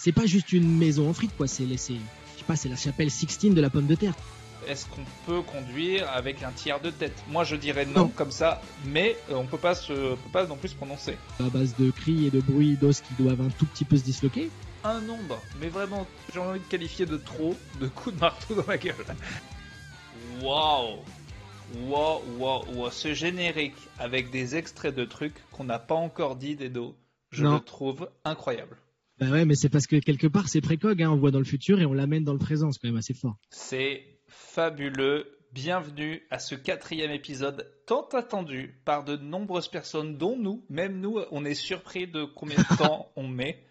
c'est pas juste une maison en frites, quoi. C'est, c'est, je sais pas, c'est la chapelle Sixtine de la pomme de terre. Est-ce qu'on peut conduire avec un tiers de tête? Moi, je dirais non, comme ça, mais euh, on peut pas se, peut pas non plus se prononcer. À base de cris et de bruits d'os qui doivent un tout petit peu se disloquer. Un nombre, mais vraiment, j'ai envie de qualifier de trop de coups de marteau dans la gueule. Waouh Wow, wow, wow, ce générique avec des extraits de trucs qu'on n'a pas encore dit Dedo, je le trouve incroyable. Bah ouais, mais c'est parce que quelque part c'est précog, hein, on voit dans le futur et on l'amène dans le présent, c'est quand même assez fort. C'est fabuleux. Bienvenue à ce quatrième épisode tant attendu par de nombreuses personnes, dont nous, même nous, on est surpris de combien de temps on met.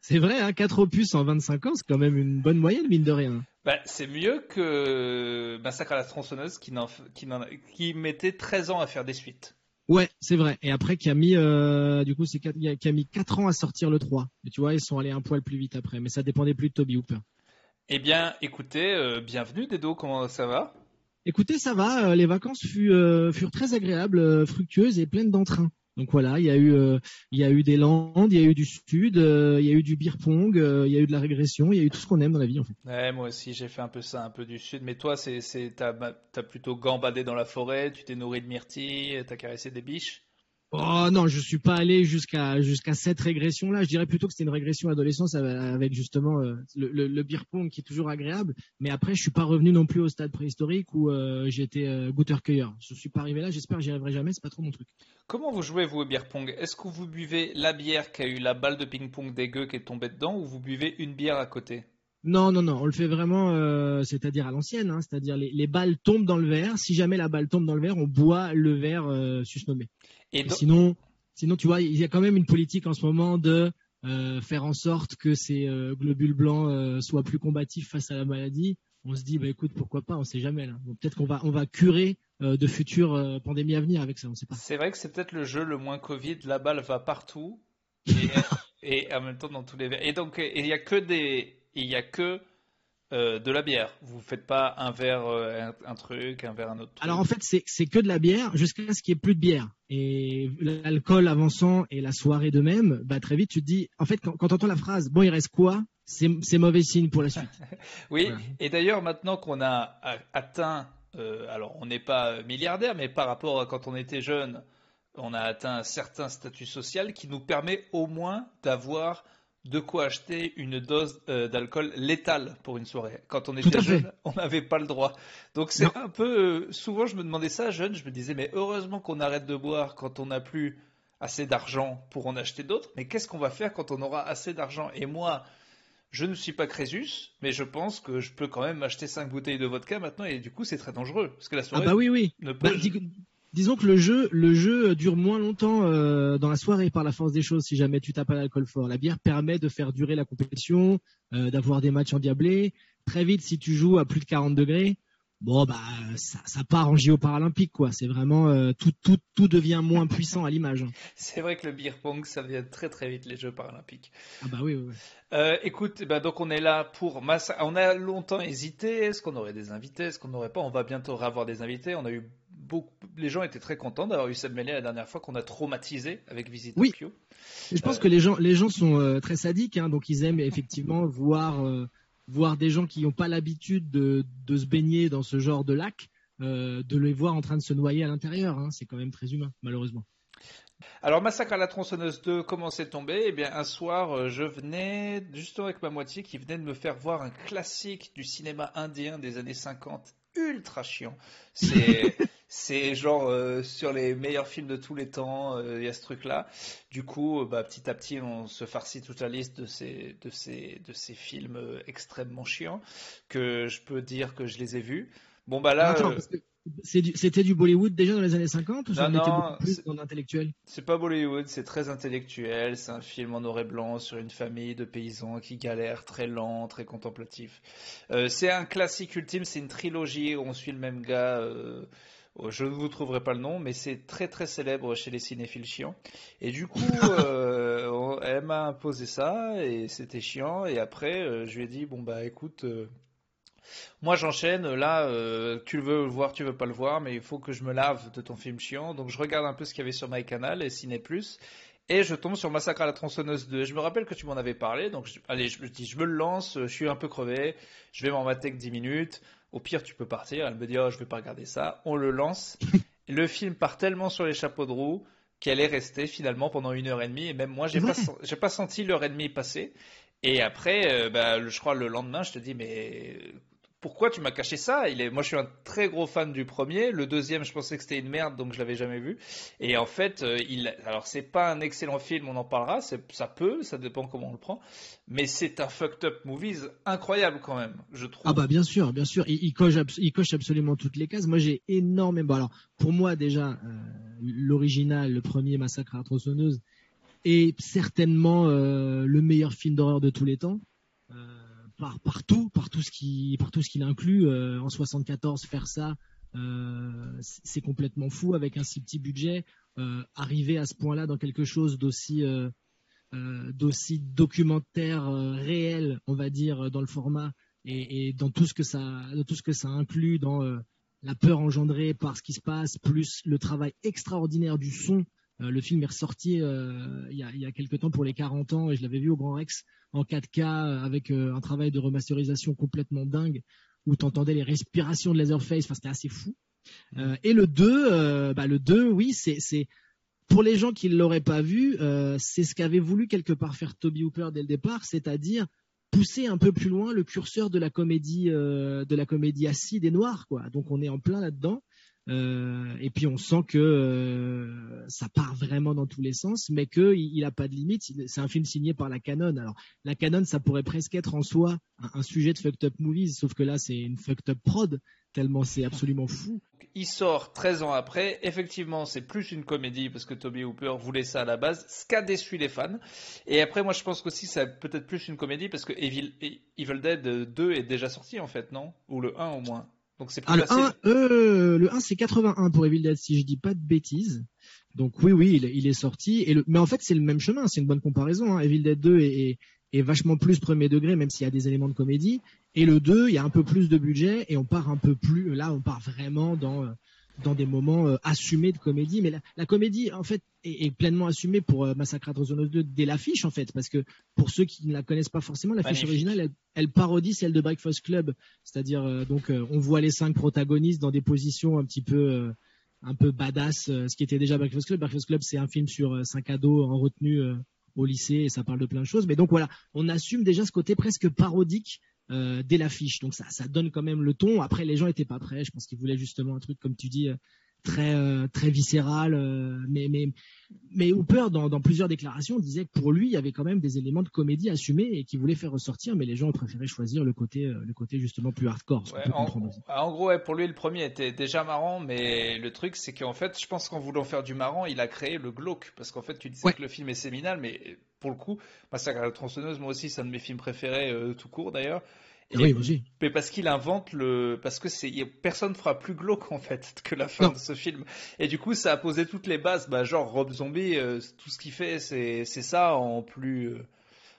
C'est vrai, hein, 4 opus en 25 ans, c'est quand même une bonne moyenne, mine de rien. Bah, c'est mieux que Massacre à la tronçonneuse qui, qui, qui, mettait 13 ans à faire des suites. Ouais, c'est vrai. Et après, qui a mis, euh, du coup, c'est qui a mis 4 ans à sortir le 3. Et tu vois, ils sont allés un poil plus vite après. Mais ça dépendait plus de Toby Hooper. Eh bien, écoutez, euh, bienvenue Dedo, comment ça va? Écoutez, ça va. Euh, les vacances furent, furent très agréables, fructueuses et pleines d'entrain. Donc voilà, il y a eu, euh, il y a eu des Landes, il y a eu du Sud, euh, il y a eu du beer pong, euh, il y a eu de la régression, il y a eu tout ce qu'on aime dans la vie en fait. Ouais, moi aussi j'ai fait un peu ça, un peu du Sud. Mais toi, c'est, c'est, t'as, t'as plutôt gambadé dans la forêt, tu t'es nourri de myrtilles, t'as caressé des biches. Oh non, je suis pas allé jusqu'à jusqu'à cette régression là. Je dirais plutôt que c'était une régression adolescence avec justement euh, le, le, le, beer pong qui est toujours agréable. Mais après, je suis pas revenu non plus au stade préhistorique où euh, j'étais euh, goûteur-cueilleur. Je suis pas arrivé là. J'espère que j'y arriverai jamais. C'est pas trop mon truc. Comment vous jouez vous au beer pong? Est-ce que vous buvez la bière qui a eu la balle de ping-pong dégueu qui est tombée dedans ou vous buvez une bière à côté? Non, non, non, on le fait vraiment, euh, c'est-à-dire à l'ancienne, hein, c'est-à-dire les, les, balles tombent dans le verre. Si jamais la balle tombe dans le verre, on boit le verre euh, susnommé. Et, sinon, sinon, tu vois, il y a quand même une politique en ce moment de euh, faire en sorte que ces euh, globules blancs euh, soient plus combatifs face à la maladie. On se dit, bah écoute, pourquoi pas, on sait jamais. Là. peut-être qu'on va, on va curer de futures pandémies à venir avec ça, on sait pas. C'est vrai que c'est peut-être le jeu le moins Covid. La balle va partout et, et en même temps dans tous les. Et donc, il n'y a que des il n'y a que euh, de la bière. Vous ne faites pas un verre, euh, un, truc, un verre, un autre. Truc. Alors en fait, c'est que de la bière jusqu'à ce qu'il n'y ait plus de bière. Et l'alcool avançant et la soirée de même, bah, très vite, tu te dis, en fait, quand, quand tu entends la phrase, bon, il reste quoi C'est mauvais signe pour la suite. oui, et d'ailleurs, maintenant qu'on a atteint, euh, alors on n'est pas milliardaire, mais par rapport à quand on était jeune, on a atteint un certain statut social qui nous permet au moins d'avoir de quoi acheter une dose euh, d'alcool létale pour une soirée. Quand on était jeune, on n'avait pas le droit. Donc c'est un peu. Euh, souvent, je me demandais ça jeune. Je me disais, mais heureusement qu'on arrête de boire quand on n'a plus assez d'argent pour en acheter d'autres. Mais qu'est-ce qu'on va faire quand on aura assez d'argent? Et moi, je ne suis pas Crésus, mais je pense que je peux quand même acheter 5 bouteilles de vodka maintenant. Et du coup, c'est très dangereux parce que la soirée. Ah bah oui, oui. Ne bah, disons que le jeu, le jeu dure moins longtemps euh, dans la soirée par la force des choses si jamais tu tapes à l'alcool fort. La bière permet de faire durer la compétition, euh, d'avoir des matchs endiablés. Très vite, si tu joues à plus de 40 degrés, bon bah ça, ça part en JO paralympique quoi. C'est vraiment euh, tout, tout, tout devient moins puissant à l'image. C'est vrai que le beer pong ça vient très très vite les Jeux paralympiques. Ah bah oui. oui, oui. écoute, bah, donc on est là pour massa... On a longtemps hésité. Est-ce qu'on aurait des invités? Est-ce qu'on n'aurait pas? On va bientôt avoir des invités. On a eu les gens étaient très contents d'avoir eu cette mêlée la dernière fois qu'on a traumatisé avec Visit oui. Je pense euh, que les gens, les gens sont euh, très sadiques, hein, donc ils aiment effectivement voir, euh, voir des gens qui n'ont pas l'habitude de, de, se baigner dans ce genre de lac, de les voir en train de se noyer à l'intérieur. Hein. c'est quand même très humain, malheureusement. Alors, Massacre à la tronçonneuse 2, comment c'est tombé? Eh bien, un soir, je venais, justement avec ma moitié, qui venait de me faire voir un classique du cinéma indien des années 50 ultra chiant. C'est c'est genre euh, sur les meilleurs films de tous les temps, euh, il y a ce truc-là. Du coup, euh, bah, petit à petit, on se farcit toute la liste de ces de ces de ces films extrêmement chiants que je peux dire que je les ai vus. Bon bah là. C'était du, Bollywood déjà dans les années 50 ou non, beaucoup plus dans intellectuel C'est pas Bollywood, c'est très intellectuel. C'est un film en noir et blanc sur une famille de paysans qui galèrent, très lent, très contemplatif. Euh, c'est un classique ultime, c'est une trilogie où on suit le même gars. Euh, je ne vous trouverai pas le nom, mais c'est très très célèbre chez les cinéphiles chiants. Et du coup, euh, elle m'a imposé ça et c'était chiant. Et après, je lui ai dit bon bah écoute moi, j'enchaîne. Là, euh, tu veux le voir, tu veux pas le voir, mais il faut que je me lave de ton film chiant. Donc, je regarde un peu ce qu'il y avait sur MyCanal et Ciné Plus. et je tombe sur Massacre à la tronçonneuse 2. Je me rappelle que tu m'en avais parlé, donc allez, je me dis, je me le lance, je suis un peu crevé, je vais m'en mater que 10 minutes. Au pire, tu peux partir. Elle me dit, oh, je vais pas regarder ça. On le lance. le film part tellement sur les chapeaux de roue qu'elle est restée finalement pendant une heure et demie. Et même moi, j'ai pas, j'ai pas senti l'heure et demie passer. Et après, euh, bah, je crois le lendemain, je te dis, mais pourquoi tu m'as caché ça? Il est... Moi, je suis un très gros fan du premier. Le deuxième, je pensais que c'était une merde, donc je l'avais jamais vu. Et en fait, euh, il... alors c'est pas un excellent film, on en parlera. Ça peut, ça dépend comment on le prend. Mais c'est un fucked up movies incroyable quand même, je trouve. Ah bah bien sûr, bien sûr. Il, coche, absolument toutes les cases. Moi, j'ai énormément. alors, pour moi déjà, euh, l'original, le premier Massacre à la tronçonneuse, est certainement euh, le meilleur film d'horreur de tous les temps par, partout, par tout ce qui, par tout ce qu'il inclut. Euh, en 74, faire ça, euh, c'est complètement fou avec un si petit budget. Euh, arriver à ce point-là dans quelque chose d'aussi d'aussi documentaire réel, on va dire, dans le format et, dans tout ce que ça, tout ce que ça inclut dans la peur engendrée par ce qui se passe, plus le travail extraordinaire du son. Le film est ressorti il, y a, il y a quelques temps pour les 40 ans et je l'avais vu au Grand Rex en 4K avec euh, un travail de remasterisation complètement dingue où tu entendais les respirations de Leatherface, enfin c'était assez fou. Euh, et le 2, euh, bah, le 2, oui, c'est pour les gens qui ne l'auraient pas vu, c'est ce qu'avait voulu quelque part faire Toby Hooper dès le départ, c'est-à-dire pousser un peu plus loin le curseur de la comédie, de la comédie acide et noire, quoi. Donc on est en plein là-dedans. Euh, et puis on sent que euh, ça part vraiment dans tous les sens, mais qu'il il a pas de limite. C'est un film signé par la Canon. Alors la Canon, ça pourrait presque être en soi un, sujet de fucked up movies, sauf que là c'est une fucked up prod tellement c'est absolument fou. Il sort 13 ans après. Effectivement, c'est plus une comédie parce que Toby Hooper voulait ça à la base, ce qui a déçu les fans. Et après, moi, je pense qu'aussi, c'est peut-être plus une comédie parce que Evil, Evil Dead 2 est déjà sorti, en fait, non? Ou le 1 au moins donc c'est ah, le 1, euh, le 1 c'est 81 pour Evil Dead si je dis pas de bêtises. Donc oui oui il, est sorti et le, mais en fait c'est le même chemin, c'est une bonne comparaison. Hein. Evil Dead 2 est, est, vachement plus premier degré même s'il y a des éléments de comédie et le 2 il y a un peu plus de budget et on part un peu plus là on part vraiment dans euh, dans des moments euh, assumés de comédie. Mais la, comédie, en fait, est, pleinement assumée pour euh, Massacre à 2 dès l'affiche, en fait, parce que pour ceux qui ne la connaissent pas forcément, l'affiche originale, elle, parodie celle de Breakfast Club, c'est-à-dire euh, donc on voit les cinq protagonistes dans des positions un petit peu un peu badass, ce qui était déjà Breakfast Club. Breakfast Club, c'est un film sur cinq ados en retenue au lycée et ça parle de plein de choses. Mais donc voilà, on assume déjà ce côté presque parodique euh, dès l'affiche. Donc ça, donne quand même le ton. Après, les gens étaient pas prêts. Je pense qu'ils voulaient justement un truc, comme tu dis, euh, très euh, très viscéral. mais mais mais Hooper, dans, dans plusieurs déclarations, disait que pour lui, il y avait quand même des éléments de comédie assumés et qu'il voulait faire ressortir. Mais les gens ont préféré choisir le côté le côté justement plus hardcore. en, gros, pour lui, le premier était déjà marrant, mais le truc, c'est qu'en fait, je pense qu'en voulant faire du marrant, il a créé le glauque. Parce qu'en fait, tu disais que le film est séminal, mais pour le coup, Massacre à la tronçonneuse, moi aussi, c'est un de mes films préférés, euh, tout court d'ailleurs. Oui, aussi. Mais parce qu'il invente le, parce que c'est, personne fera plus glauque en fait que la fin de ce film. Et du coup, ça a posé toutes les bases, bah, genre Rob Zombie, euh, tout ce qu'il fait, c'est, c'est ça en plus, euh,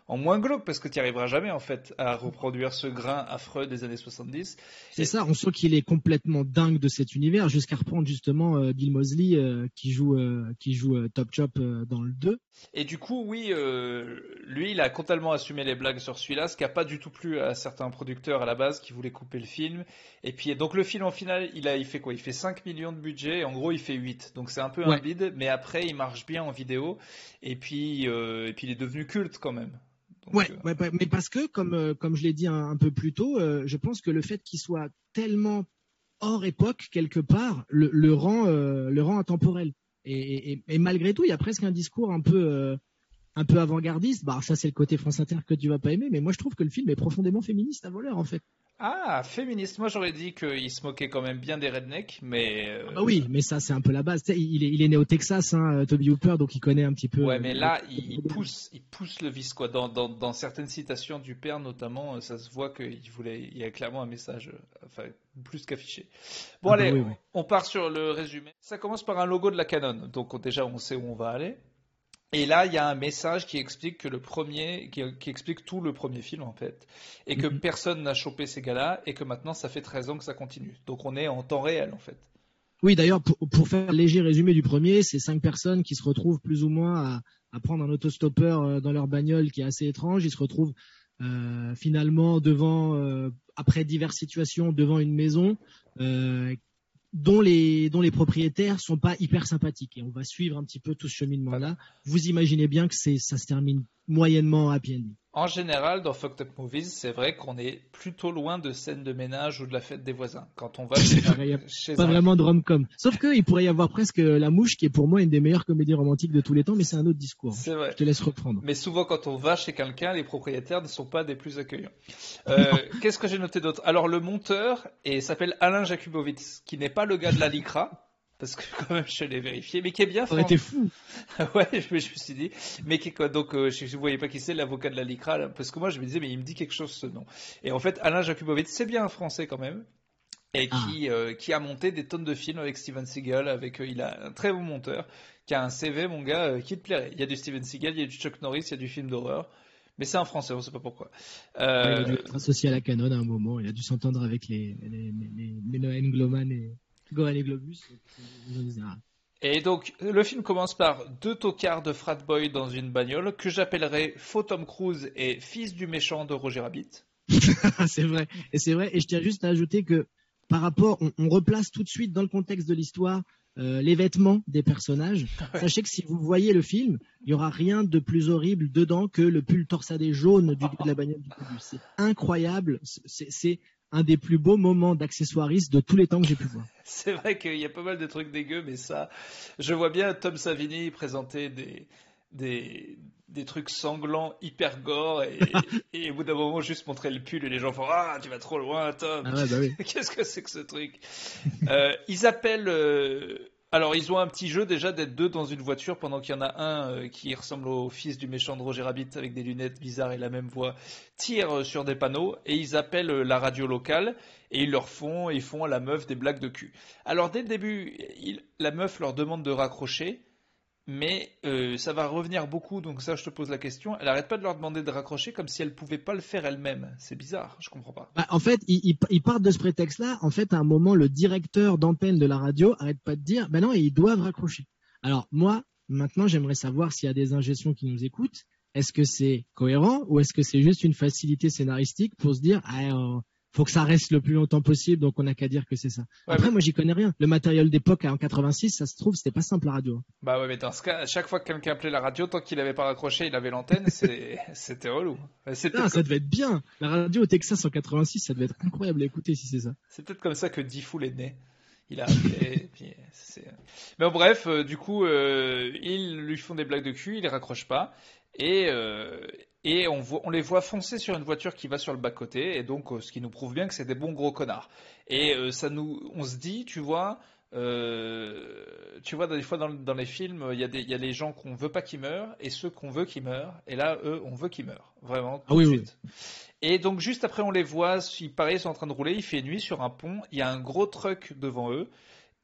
en moins glauque parce que tu n'y arriveras jamais en fait à reproduire ce grain affreux des années 70. C'est ça, on sent qu'il est complètement dingue de cet univers jusqu'à reprendre justement euh, Bill Mosley euh, qui joue euh, qui joue Top Chop dans le 2. Et du coup, oui, lui, il a totalement assumé les blagues sur celui-là, ce qui n'a pas du tout plu à certains producteurs à la base qui voulaient couper le film. Et puis donc le film en final, il a il fait quoi? Il fait 5 millions de budget, et en gros il fait 8. Donc c'est un peu un vide, mais après il marche bien en vidéo et puis et puis il est devenu culte quand même. Ouais, euh, ouais, mais parce que, comme, euh, comme je l'ai dit un, peu plus tôt, euh, je pense que le fait qu'il soit tellement hors époque, quelque part, le, le rend, le rend intemporel. Et, et, et, malgré tout, il y a presque un discours un peu, un peu avant-gardiste. Bah, ça, c'est le côté France Inter que tu vas pas aimer, mais moi, je trouve que le film est profondément féministe à voleur, en fait. Ah, féministe. Moi, j'aurais dit qu'il se moquait quand même bien des rednecks, mais. Euh, ah oui, mais ça, c'est un peu la base. Il est, il est né au Texas, hein, Toby Hooper, donc il connaît un petit peu. Ouais, mais là, il, pousse, il pousse le vice, quoi. Dans, dans, dans, certaines citations du père, notamment, ça se voit qu'il voulait, il y a clairement un message, enfin, plus qu'affiché. Bon, ah bah allez, on part sur le résumé. Ça commence par un logo de la Canon, donc déjà, on sait où on va aller. Et là, il y a un message qui explique que le premier, qui, explique tout le premier film en fait, et que mhm. personne n'a chopé ces gars-là, et que maintenant ça fait 13 ans que ça continue. Donc on est en temps réel en fait. Oui, d'ailleurs, pour, pour, faire un léger résumé du premier, c'est cinq personnes qui se retrouvent plus ou moins à, à prendre un autostoppeur euh, dans leur bagnole qui est assez étrange. Ils se retrouvent euh, finalement devant, euh, après diverses situations, devant une maison euh, dont les dont les propriétaires sont pas hyper sympathiques. Et on va suivre un petit peu tout ce cheminement-là. Vous imaginez bien que c'est ça se termine moyennement à ending en général, dans Fucked Up Movies, c'est vrai qu'on est plutôt loin de scènes de ménage ou de la fête des voisins. Quand on va chez, pas vraiment de rom-com. Sauf qu'il pourrait y avoir presque La Mouche, qui est pour moi une des meilleures comédies romantiques de tous les temps, mais c'est un autre discours. C'est vrai. Je te laisse reprendre. Mais souvent, quand on va chez quelqu'un, les propriétaires ne sont pas des plus accueillants. Euh, Qu'est-ce que j'ai noté d'autre? Alors, le monteur s'appelle Alain Jakubowicz, qui n'est pas le gars de la Lycra parce que quand même je l'ai vérifié, mais qui est bien. Ça aurait été fou. ouais, je me, suis dit, mais qui quoi? Donc euh, je ne voyais pas qui c'est l'avocat de la LICRA, parce que moi je me disais, mais il me dit quelque chose ce nom. Et en fait, Alain Jakubowicz, c'est bien un Français quand même, et ah. qui euh, qui a monté des tonnes de films avec Steven Seagal, avec euh, il a un très bon monteur, qui a un CV, mon gars, qui te plairait. Il y a du Steven Seagal, il y a du Chuck Norris, il y a du film d'horreur. Mais c'est un Français, on ne sait pas pourquoi. Euh... il a dû être associé à la Canon à un moment. Il a dû s'entendre avec les, les, les, les, les Gloman et Gohan et Globus. Et donc, le film commence par deux tocards de frat boy dans une bagnole que j'appellerais Faux Tom Cruise et Fils du méchant de Roger Rabbit. c'est vrai. Et c'est vrai. Et je tiens juste à ajouter que par rapport, on, replace tout de suite dans le contexte de l'histoire euh, les vêtements des personnages. Sachez que si vous voyez le film, il y aura rien de plus horrible dedans que le pull torsadé jaune du de la bagnole du C'est incroyable. C'est un des plus beaux moments d'accessoirisme de tous les temps que j'ai pu voir. C'est vrai qu'il y a pas mal de trucs dégueux, mais ça, je vois bien Tom Savini présenter des, des, des trucs sanglants hyper gore et, et, au bout d'un moment juste montrer le pull et les gens font Ah, tu vas trop loin, Tom. Ah bah oui. Qu'est-ce que c'est que ce truc? Euh, Ils appellent. Euh, alors, ils ont un petit jeu déjà d'être deux dans une voiture pendant qu'il y en a un euh, qui ressemble au fils du méchant de Roger Rabbit avec des lunettes bizarres et la même voix, tire euh, sur des panneaux et ils appellent euh, la radio locale et ils leur font, ils font à la meuf des blagues de cul. Alors, dès le début, la meuf leur demande de raccrocher mais euh, ça va revenir beaucoup, donc ça je te pose la question. Elle arrête pas de leur demander de raccrocher comme si elle pouvait pas le faire elle-même. C'est bizarre, je comprends pas. Bah, en fait, ils, partent de ce prétexte-là. En fait, à un moment, le directeur d'antenne de la radio arrête pas de dire, ben non, ils doivent raccrocher. Alors moi, maintenant, j'aimerais savoir s'il y a des ingestions qui nous écoutent. Est-ce que c'est cohérent ou est-ce que c'est juste une facilité scénaristique pour se dire, ah, faut que ça reste le plus longtemps possible, donc on n'a qu'à dire que c'est ça. Après, moi, j'y connais rien. Le matériel d'époque en 86, ça se trouve, c'était pas simple la radio. Bah ouais, mais dans ce cas, à chaque fois que quelqu'un appelait la radio, tant qu'il n'avait pas raccroché, il avait l'antenne, c'était relou. Ah, ça devait être bien. La radio au Texas en 86, ça devait être incroyable à écouter si c'est ça. C'est peut-être comme ça que Diffoul est né. Il a appelé, mais bon, bref, euh, du coup, euh, ils lui font des blagues de cul, il raccroche pas. Et, euh, et on, on, les voit foncer sur une voiture qui va sur le bas-côté, et donc euh, ce qui nous prouve bien que c'est des bons gros connards. Et euh, ça nous, on se dit, tu vois, euh, tu vois, des fois dans, dans les films, il y, a des, il y a les gens qu'on veut pas qu'ils meurent et ceux qu'on veut qu'ils meurent. Et là, eux, on veut qu'ils meurent, vraiment. Tout ah, oui, de suite. Oui. Et donc juste après, on les voit, ils pareil, ils sont en train de rouler. Il fait nuit sur un pont. Il y a un gros truck devant eux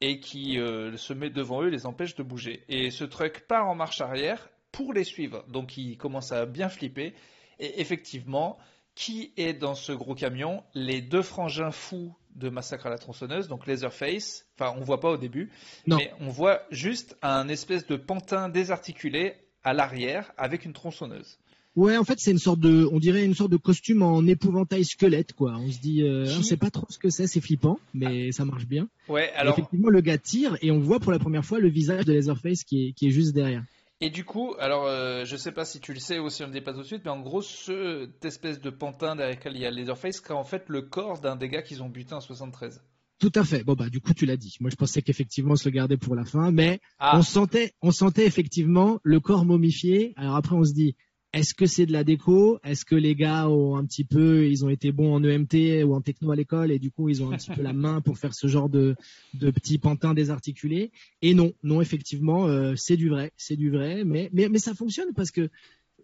et qui euh, se met devant eux, et les empêche de bouger. Et ce truck part en marche arrière pour les suivre. Donc il commence à bien flipper. Et effectivement, qui est dans ce gros camion? Les deux frangins fous de Massacre à la tronçonneuse, donc Leatherface. Enfin, on voit pas au début, mais on voit juste un espèce de pantin désarticulé à l'arrière avec une tronçonneuse. Ouais, en fait, c'est une sorte de, on dirait une sorte de costume en épouvantail squelette, quoi. On se dit, euh, on sait pas trop ce que c'est, c'est flippant, mais ça marche bien. Ouais, alors. effectivement, le gars tire et on voit pour la première fois le visage de qui est, qui est juste derrière. Et du coup, alors euh, je sais pas si tu le sais ou si on le dit pas tout de suite, mais en gros, cette espèce de pantin derrière lequel il y a Leatherface, c'est en fait le corps d'un des gars qu'ils ont buté en 73. Tout à fait. Bon bah du coup tu l'as dit. Moi je pensais qu'effectivement on se le gardait pour la fin, mais ah. on sentait, on sentait effectivement le corps momifié. Alors après on se dit, est-ce que c'est de la déco? Est-ce que les gars ont un petit peu, ils ont été bons en EMT ou en techno à l'école et du coup ils ont un petit peu la main pour faire ce genre de, de petits pantins désarticulés? Et non, non effectivement, euh, c'est du vrai, c'est du vrai, mais, mais mais ça fonctionne parce que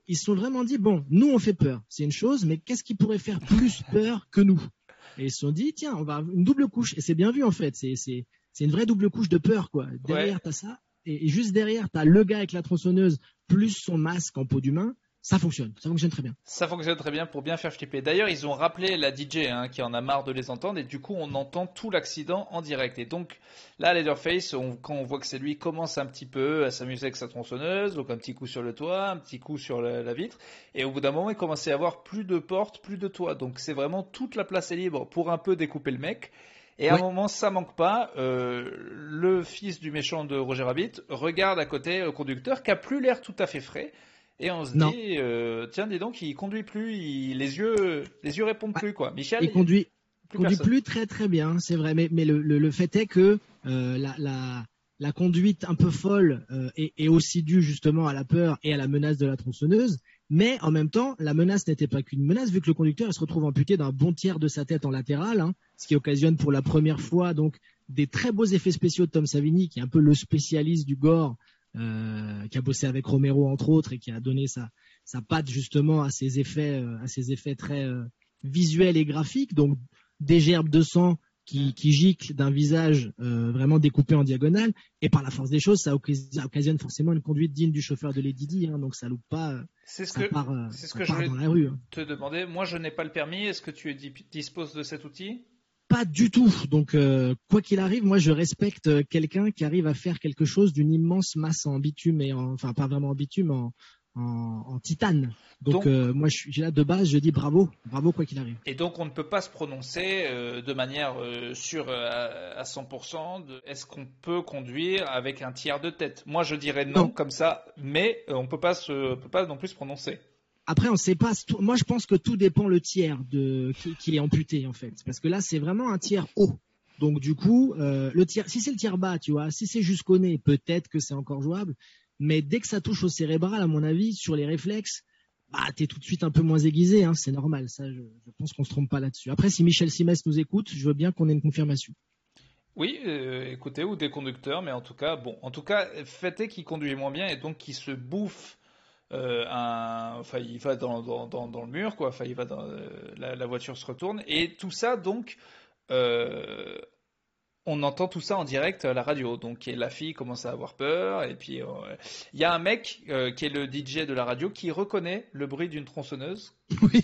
ils se sont vraiment dit bon, nous on fait peur, c'est une chose, mais qu'est-ce qui pourrait faire plus peur que nous? Et ils se sont dit tiens, on va une double couche. Et c'est bien vu en fait, c'est c'est c'est une vraie double couche de peur quoi. Derrière tu t'as ça. Et, juste derrière t'as le gars avec la tronçonneuse plus son masque en peau d'humain ça fonctionne, ça fonctionne très bien. Ça fonctionne très bien pour bien faire flipper. D'ailleurs, ils ont rappelé la DJ hein, qui en a marre de les entendre et du coup, on entend tout l'accident en direct. Et donc, là, Leatherface, quand on voit que c'est lui, commence un petit peu à s'amuser avec sa tronçonneuse, donc un petit coup sur le toit, un petit coup sur la, vitre. Et au bout d'un moment, il commence à y avoir plus de portes, plus de toit. Donc, c'est vraiment toute la place est libre pour un peu découper le mec. Et à un moment, ça manque pas. Euh, le fils du méchant de Roger Rabbit regarde à côté le conducteur qui a plus l'air tout à fait frais. Et on se dit, euh, tiens, dis donc, il conduit plus, les yeux, les yeux répondent plus quoi. Michel, il conduit, plus, conduit plus très très bien, c'est vrai. Mais, mais le, le, fait est que euh, la, la, la, conduite un peu folle euh, est, est, aussi due justement à la peur et à la menace de la tronçonneuse. Mais en même temps, la menace n'était pas qu'une menace, vu que le conducteur se retrouve amputé d'un bon tiers de sa tête en latéral, hein, ce qui occasionne pour la première fois donc des très beaux effets spéciaux de Tom Savini, qui est un peu le spécialiste du gore euh, qui a bossé avec Romero entre autres et qui a donné sa, sa patte justement à ces effets, euh, à ces effets très euh, visuels et graphiques. Donc des gerbes de sang qui, qui giclent d'un visage vraiment découpé en diagonale. Et par la force des choses, ça occasionne forcément une conduite digne du chauffeur de Lady Di. Hein, donc ça loupe pas. C'est ce que, ce que je voulais hein. te demander. Moi, je n'ai pas le permis. Est-ce que tu disposes de cet outil? Pas du tout. Donc, euh, quoi qu'il arrive, moi, je respecte euh, quelqu'un qui arrive à faire quelque chose d'une immense masse en bitume et enfin pas vraiment en bitume, en, en, titane. Donc, euh, moi, je suis là de base, je dis bravo, bravo quoi qu'il arrive. Et donc, on ne peut pas se prononcer de manière sûre à, 100% de est-ce qu'on peut conduire avec un tiers de tête? Moi, je dirais non, comme ça, mais on peut pas se, peut pas non plus se prononcer. Après, on ne sait pas. Moi, je pense que tout dépend le tiers de qui, est amputé en fait, parce que là, c'est vraiment un tiers haut. Donc du coup, euh, le tiers, si c'est le tiers bas, tu vois, si c'est jusqu'au nez, peut-être que c'est encore jouable. Mais dès que ça touche au cérébral, à mon avis, sur les réflexes, bah, es tout de suite un peu moins aiguisé. Hein, c'est normal. Ça, je, pense qu'on se trompe pas là-dessus. Après, si Michel Simès nous écoute, je veux bien qu'on ait une confirmation. Oui, euh, écoutez, ou des conducteurs, mais en tout cas, bon, en tout cas, fait est qu'il conduit moins bien et donc qu'il se bouffe euh, enfin, il va dans, le mur, quoi. Enfin, il va dans, euh, la, voiture se retourne et tout ça, donc, euh, on entend tout ça en direct à la radio. Donc, la fille commence à avoir peur et puis il y a un mec qui est le DJ de la radio qui reconnaît le bruit d'une tronçonneuse. Oui.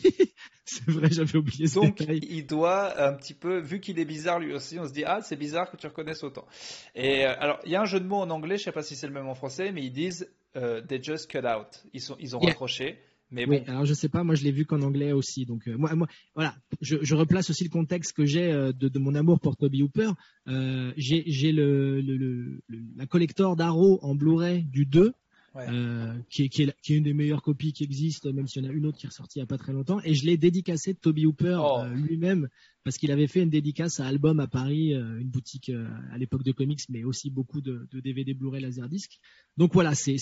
C'est vrai, j'avais oublié ça. Donc, il doit un petit peu, vu qu'il est bizarre lui aussi, on se dit ah c'est bizarre que tu reconnaisses autant. Et alors, il y a un jeu de mots en anglais, je sais pas si c'est le même en français, mais ils disent euh, they just cut out. Ils, sont, ils ont raccroché. Mais bon. Oui, alors je sais pas, moi je l'ai vu qu'en anglais aussi. Donc euh, moi, moi, voilà, je, je, replace aussi le contexte que j'ai euh, de, de, mon amour pour Toby Hooper. Euh, j'ai le, le, le, la collector d'Arrow en Blu-ray du 2 euh, qui, est, qui, est, qui, est, une des meilleures copies qui existent, même s'il y en a une autre qui est ressortie il n'y a pas très longtemps. Et je l'ai dédicacé de Toby Hooper oh. euh, lui-même, parce qu'il avait fait une dédicace à Album à Paris, euh, une boutique à l'époque de comics, mais aussi beaucoup de, de DVD Blu-ray Laserdisc. Donc voilà, c'est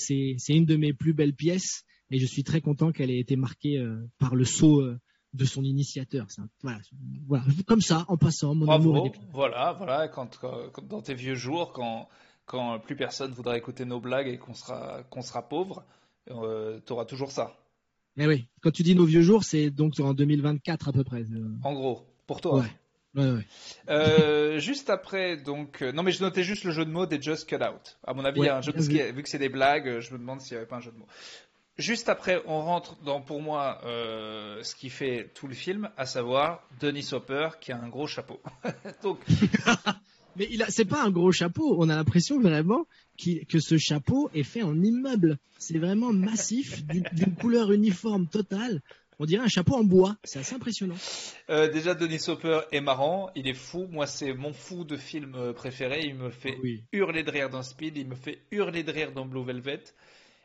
une de mes plus belles pièces, et je suis très content qu'elle ait été marquée par le saut de son initiateur. voilà, voilà, comme ça, en passant, mon amour. Voilà, voilà, quand, quand, dans tes vieux jours, quand quand plus personne voudra écouter nos blagues et qu'on sera, qu'on sera pauvre, euh, tu auras toujours ça. Mais oui, quand tu dis nos vieux jours, c'est donc en 2024 à peu près. En gros, pour toi. Ouais. Ouais, ouais. Euh, juste après, donc, euh, non mais je notais juste le jeu de mots des Just Cut Out. À mon avis, jeu parce que vu que c'est des blagues, je me demande s'il n'y avait pas un jeu de mots. Juste après, on rentre dans, pour moi, euh, ce qui fait tout le film, à savoir Denis Hopper qui a un gros chapeau. donc, Mais il a, c'est pas un gros chapeau. On a l'impression vraiment que ce chapeau est fait en immeuble. C'est vraiment massif, d'une couleur uniforme totale. On dirait un chapeau en bois. C'est assez impressionnant. Euh, déjà, Denis Hopper est marrant. Il est fou. Moi, c'est mon fou de film préféré. Il me fait hurler de rire dans Speed. Il me fait hurler de rire dans Blue Velvet.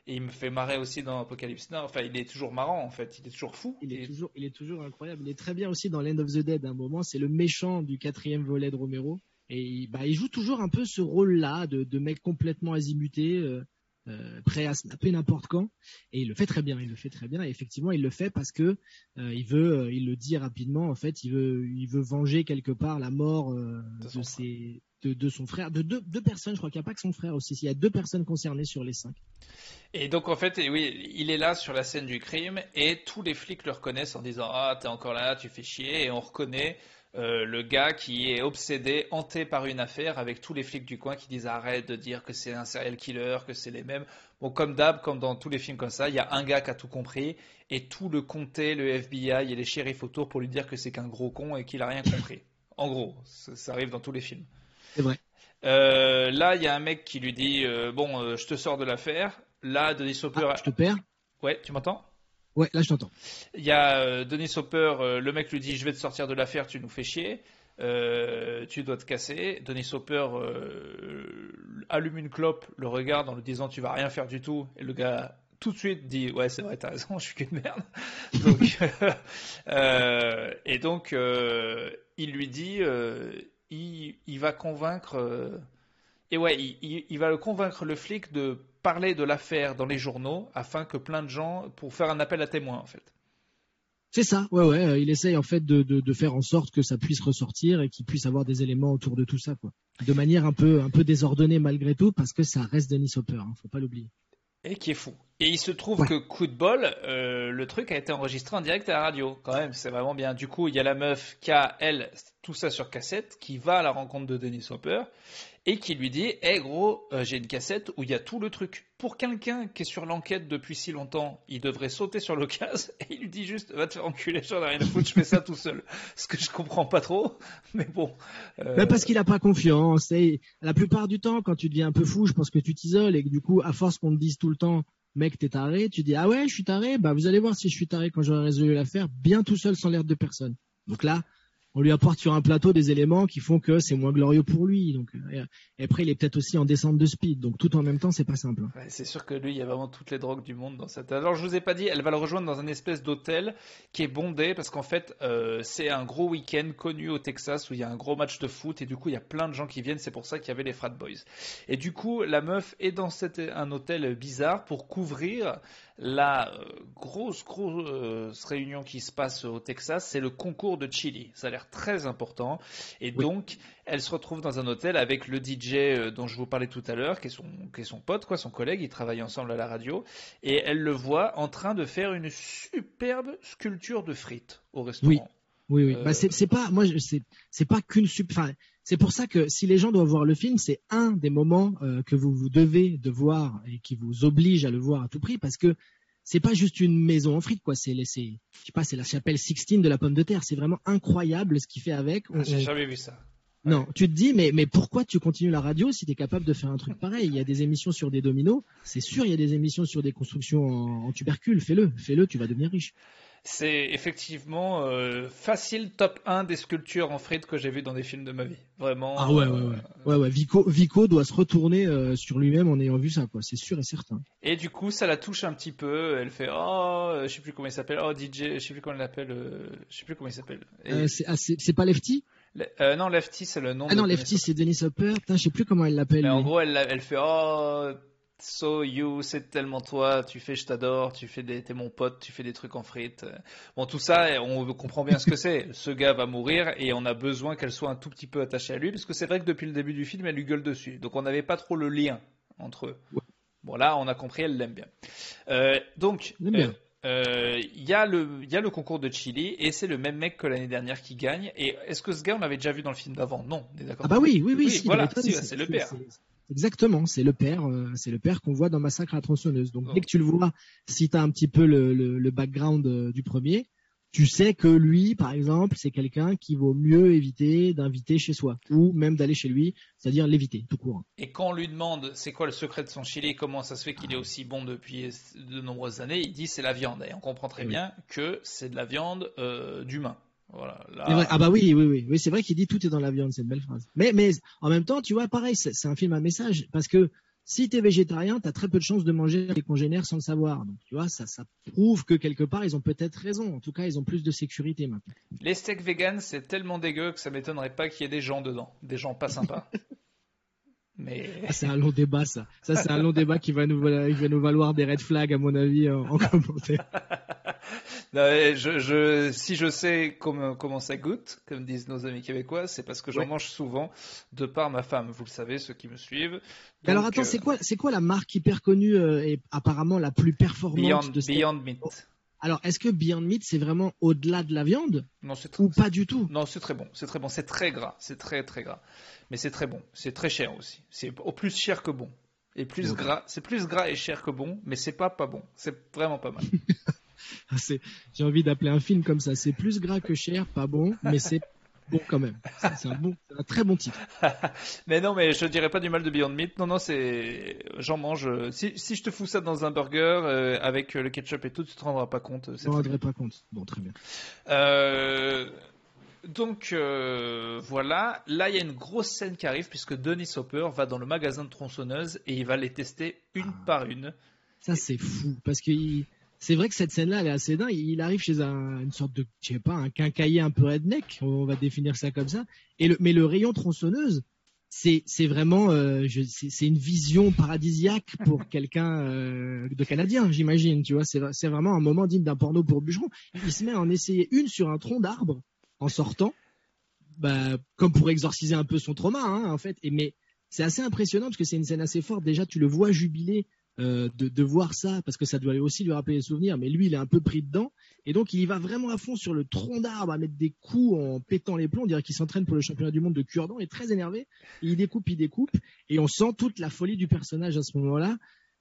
Et il me fait marrer aussi dans Apocalypse Now. Enfin, il est toujours marrant, en fait. Il est toujours fou. Il est, toujours, il est toujours incroyable. Il est très bien aussi dans Land of the Dead. À un moment, c'est le méchant du quatrième volet de Romero. Et bah, il joue toujours un peu ce rôle-là de, de mec complètement azimuté, euh, euh, prêt à snapper n'importe quand. Et il le fait très bien. Il le fait très bien. Et effectivement, il le fait parce que euh, il veut, il le dit rapidement. En fait, il veut, il veut venger quelque part la mort euh, de, ses, de, de, son frère, de deux, deux personnes. Je crois qu'il n'y a pas que son frère aussi. Il y a deux personnes concernées sur les cinq. Et donc en fait, oui, il est là sur la scène du crime et tous les flics le reconnaissent en disant ah t'es encore là, tu fais chier et on reconnaît Euh, le gars qui est obsédé, hanté par une affaire, avec tous les flics du coin qui disent arrête de dire que c'est un serial killer, que c'est les mêmes. Bon, comme d'hab, comme dans tous les films comme ça, il y a un gars qui a tout compris et tout le comté, le FBI et les shérifs autour pour lui dire que c'est qu'un gros con et qu'il a rien compris. En gros, ça, arrive dans tous les films. C'est vrai. Euh, là, il y a un mec qui lui dit euh, bon, je te sors de l'affaire. Là, Denis Hopper. Ah, je te perds? Ouais, tu m'entends? Ouais, là je t'entends. Il y a euh, Denis Hopper, euh, le mec lui dit je vais te sortir de l'affaire, tu nous fais chier, euh, tu dois te casser. Denis Hopper allume une clope, le regarde en lui disant tu vas rien faire du tout, et le gars tout de suite dit ouais c'est vrai t'as raison je suis qu'une merde et donc il lui dit il, va convaincre et ouais il, va le convaincre le flic de parler de l'affaire dans les journaux afin que plein de gens, pour faire un appel à témoins en fait. C'est ça, ouais, ouais. Euh, il essaye en fait de, faire en sorte que ça puisse ressortir et qu'il puisse avoir des éléments autour de tout ça, quoi. De manière un peu, un peu désordonnée malgré tout, parce que ça reste Denis Hopper, hein, faut pas l'oublier. Et qui est fou. Et il se trouve que coup de bol, euh, le truc a été enregistré en direct à la radio, quand même, c'est vraiment bien. Du coup, il y a la meuf qui a, elle, tout ça sur cassette, qui va à la rencontre de Denis Hopper, et qui lui dit Hé hey, gros, euh, j'ai une cassette où il y a tout le truc. Pour quelqu'un qui est sur l'enquête depuis si longtemps, il devrait sauter sur l'occasion et il lui dit juste Va te faire enculer, j'en ai rien à foutre, je fais ça tout seul. Ce que je comprends pas trop, mais bon. Euh... parce qu'il a pas confiance. Et la plupart du temps, quand tu deviens un peu fou, je pense que tu t'isoles et que du coup, à force qu'on te dise tout le temps Mec, t'es taré, tu dis Ah ouais, je suis taré, bah vous allez voir si je suis taré quand j'aurai résolu l'affaire, bien tout seul sans l'air de personne. Donc là, on lui apporte sur un plateau des éléments qui font que c'est moins glorieux pour lui. Donc, euh, et après, il est peut-être aussi en descente de speed. Donc, tout en même temps, c'est pas simple. Hein. c'est sûr que lui, il y a vraiment toutes les drogues du monde dans cette. Alors, je vous ai pas dit, elle va le rejoindre dans un espèce d'hôtel qui est bondé parce qu'en fait, euh, c'est un gros week-end connu au Texas où il y a un gros match de foot et du coup, il y a plein de gens qui viennent. C'est pour ça qu'il y avait les frat boys. Et du coup, la meuf est dans un hôtel bizarre pour couvrir la euh, grosse, grosse réunion qui se passe au Texas, c'est le concours de Chili. Ça a très important. Et donc, elle se retrouve dans un hôtel avec le DJ euh, dont je vous parlais tout à l'heure, qui, est son, qui est son pote, quoi, son collègue. Ils travaillent ensemble à la radio. Et elle le voit en train de faire une superbe sculpture de frites au restaurant. Oui. Oui, oui. Bah, c'est pas, moi, c'est pas qu'une enfin, c'est pour ça que si les gens doivent voir le film, c'est un des moments euh, que vous, vous devez de voir et qui vous oblige à le voir à tout prix parce que c'est pas juste une maison en frites, quoi. C'est, je sais pas, c'est la chapelle Sixtine de la pomme de terre. C'est vraiment incroyable ce qu'il fait avec. Ah, j'ai jamais vu ça. Non, tu te dis, mais, mais pourquoi tu continues la radio si tu es capable de faire un truc pareil? Il y a des émissions sur des dominos, c'est sûr, il y a des émissions sur des constructions en, en tubercules, fais-le, fais-le, tu vas devenir riche c'est effectivement euh, facile top 1 des sculptures en frites que j'ai vues dans des films de ma vie. Vraiment. Ah ouais, ouais, ouais. Euh, ouais, ouais. Vico, Vico doit se retourner euh, sur lui-même en ayant vu ça, quoi. C'est sûr et certain. Et du coup, ça la touche un petit peu. Elle fait Oh, je sais plus comment il s'appelle. Oh, DJ, je sais plus comment elle l'appelle. je sais plus comment il s'appelle. Ah, c'est pas Lefty? Non, Lefty, c'est le nom. Ah non, Lefty, c'est Denis Hopper. Putain, je sais plus comment elle l'appelle. En gros, elle, elle fait Oh, So you, c'est tellement toi, tu fais je t'adore, tu fais des, t'es mon pote, tu fais des trucs en frites. Bon, tout ça, on comprend bien ce que c'est. Ce gars va mourir et on a besoin qu'elle soit un tout petit peu attachée à lui, parce que c'est vrai que depuis le début du film, elle lui gueule dessus. Donc on n'avait pas trop le lien entre eux. Bon, là, on a compris, elle l'aime bien. Euh, donc, euh, euh, il y, a le, y a le concours de Chili et c'est le même mec que l'année dernière qui gagne. Et est-ce que ce gars, on l'avait déjà vu dans le film d'avant? Non, d'accord. Ah bah oui, oui, oui. voilà, c'est le père. Exactement, c'est le père, euh, c'est le père qu'on voit dans Massacre à la tronçonneuse. Donc dès que tu le vois, si tu as un petit peu le, le, background euh, du premier, tu sais que lui, par exemple, c'est quelqu'un qui vaut mieux éviter d'inviter chez soi, ou même d'aller chez lui, c'est-à-dire l'éviter tout court. Et quand on lui demande c'est quoi le secret de son chili, comment ça se fait qu'il est aussi bon depuis de nombreuses années, il dit c'est la viande. Et on comprend très eh bien que c'est de la viande euh, d'humain. Voilà, Ah bah oui, oui, oui, oui c'est vrai qu'il dit tout est dans la viande, c'est une belle phrase. Mais, mais en même temps, tu vois, pareil, c'est un film à message parce que si tu es végétarien, tu as très peu de chances de manger des congénères sans le savoir. Donc, tu vois, ça, ça prouve que quelque part, ils ont peut-être raison. En tout cas, ils ont plus de sécurité maintenant. Les steaks vegan, c'est tellement dégueu que ça m'étonnerait pas qu'il y ait des gens dedans, des gens pas sympas. Mais... Ah, c'est un long débat, ça. Ça, c'est un long débat qui va nous, va nous valoir des red flags, à mon avis, en, commentaire. je, je, si je sais comment, comment ça goûte, comme disent nos amis québécois, c'est parce que j'en mange souvent de par ma femme. Vous le savez, ceux qui me suivent. Alors attends, c'est quoi, c'est quoi la marque hyper connue euh, et apparemment la plus performante Beyond, de Beyond Meat. Alors, est-ce que Beyond Meat, c'est vraiment au-delà de la viande Non, c'est ou pas du tout? Non, c'est très bon. C'est très bon. C'est très gras. C'est très très gras. Mais c'est très bon. C'est très cher aussi. C'est au plus cher que bon. Et plus gras. C'est plus gras et cher que bon, mais c'est pas pas bon. C'est vraiment pas mal. J'ai envie d'appeler un film comme ça. C'est plus gras que cher, pas bon, mais c'est bon quand même. C'est un, bon, un très bon titre. mais non, mais je dirais pas du mal de Beyond Meat. Non, non, c'est. J'en mange. Si, si, je te fous ça dans un burger euh, avec le ketchup et tout, tu te rendras pas compte. Je ne rendrai pas compte. Bon, très bien. Euh, donc euh, voilà, là il y a une grosse scène qui arrive puisque Denis Hopper va dans le magasin de tronçonneuses et il va les tester une ah. par une. Ça c'est fou parce que c'est vrai que cette scène-là, elle est assez dingue. Il arrive chez un, une sorte de, je sais pas, un quincailler un peu redneck, on va définir ça comme ça. Et le, mais le rayon tronçonneuse, c'est, c'est vraiment, euh, c'est, une vision paradisiaque pour quelqu'un euh, de canadien, j'imagine. Tu vois, c'est, c'est vraiment un moment digne d'un porno pour bûcheron. Il se met à en essayer une sur un tronc d'arbre en sortant, bah, comme pour exorciser un peu son trauma, hein, en fait. Et mais c'est assez impressionnant parce que c'est une scène assez forte. Déjà, tu le vois jubiler euh, de, voir ça, parce que ça doit aussi lui rappeler des souvenirs, mais lui, il est un peu pris dedans, et donc il y va vraiment à fond sur le tronc d'arbre, à mettre des coups en pétant les plombs, dirait qu'il s'entraîne pour le championnat du monde de cure il est très énervé, il découpe, il découpe, et on sent toute la folie du personnage à ce moment-là,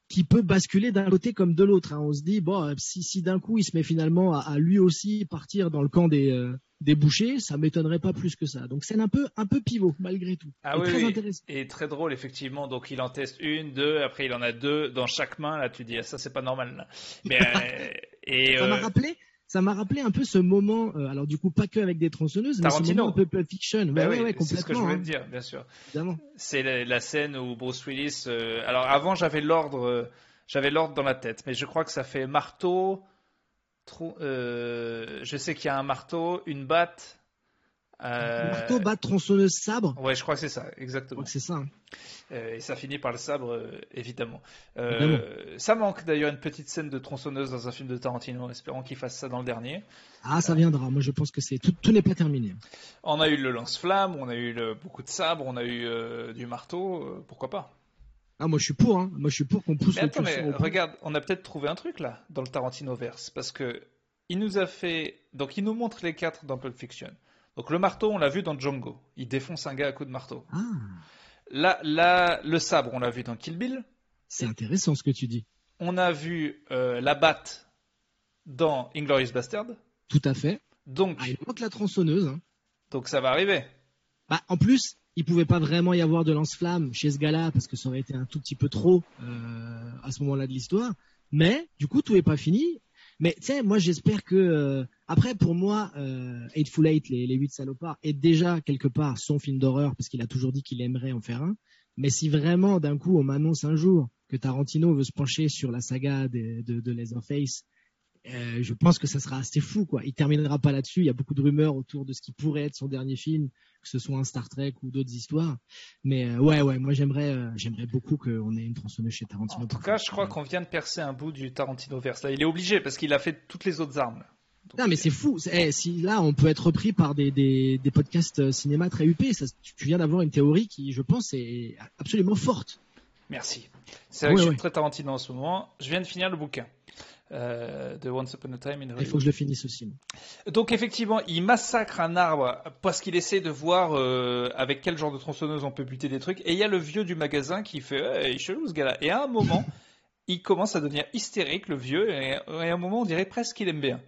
qui peut basculer d'un côté comme de l'autre. Hein. On se dit, bon, si, si d'un coup il se met finalement à, lui aussi partir dans le camp des, euh, des bouchers, ça m'étonnerait pas plus que ça. Donc c'est un peu un peu pivot malgré tout. Ah et oui, très intéressant. Et très drôle effectivement. Donc il en teste une, deux, après il en a deux dans chaque main. Là tu dis ah, ça c'est pas normal. Mais euh, et ça m'a euh, rappelé. Ça m'a rappelé un peu ce moment, euh, alors du coup pas que avec des tronçonneuses, mais ce moment un peu Pulp Fiction. Bah oui, c'est ce que je voulais hein. dire, bien sûr. C'est la, scène où Bruce Willis. alors avant j'avais l'ordre, j'avais l'ordre dans la tête, mais je crois que ça fait marteau, euh, je sais qu'il y a un marteau, une batte. Euh... Marteau, batte, tronçonneuse, sabre. Ouais, je crois que c'est ça, exactement. C'est ça. Hein. Euh, et ça finit par le sabre, euh, évidemment. ça manque d'ailleurs une petite scène de tronçonneuse dans un film de Tarantino. Espérons qu'il fasse ça dans le dernier. Ah, ça viendra. Moi, je pense que c'est tout, tout n'est pas terminé. On a eu le lance-flamme, on a eu beaucoup de sabre, on a eu du marteau. pourquoi pas? Ah, moi je suis pour, hein. Moi je suis pour qu'on pousse. Mais attends, mais regarde, on a peut-être trouvé un truc là dans le Tarantino verse parce que il nous a fait, donc il nous montre les quatre dans Pulp Fiction. Donc le marteau, on l'a vu dans Django. Il défonce un gars à coup de marteau. Ah. Là, là, le sabre, on l'a vu dans Kill Bill. C'est intéressant ce que tu dis. On a vu euh, la batte dans Inglorious Bastard. Tout à fait. Donc. Ah, il manque la tronçonneuse. Hein. Donc ça va arriver. Bah, en plus, il pouvait pas vraiment y avoir de lance-flamme chez ce gars-là parce que ça aurait été un tout petit peu trop euh, à ce moment-là de l'histoire. Mais du coup, tout est pas fini. Mais tu sais, moi j'espère que euh, après pour moi, euh, Eightful Eight, les, les 8 salopards, est déjà quelque part son film d'horreur parce qu'il a toujours dit qu'il aimerait en faire un. Mais si vraiment d'un coup on m'annonce un jour que Tarantino veut se pencher sur la saga de, de, de euh, je pense que ça sera assez fou, quoi. Il terminera pas là-dessus. Il y a beaucoup de rumeurs autour de ce qui pourrait être son dernier film, que ce soit un Star Trek ou d'autres histoires. Mais euh, ouais, ouais, moi j'aimerais, euh, j'aimerais beaucoup qu'on ait une tronçonneuse chez Tarantino. En tout cas, je crois qu'on vient de percer un bout du Tarantino verse. Là, il est obligé parce qu'il a fait toutes les autres armes. non, mais c'est fou. Eh, si là, on peut être repris par des, des, des podcasts cinéma très huppés, ça, tu viens d'avoir une théorie qui, je pense, est absolument forte. Merci. C'est vrai que je suis très Tarantino en ce moment. Je viens de finir le bouquin. Euh, de Once Upon a Time in Hollywood. Il faut que je le finisse aussi. Donc effectivement, il massacre un arbre parce qu'il essaie de voir euh, avec quel genre de tronçonneuse on peut buter des trucs. Et il y a le vieux du magasin qui fait hey, chelou ce gars-là. Et à un moment, il commence à devenir hystérique, le vieux. Et, à un moment, on dirait presque qu'il aime bien.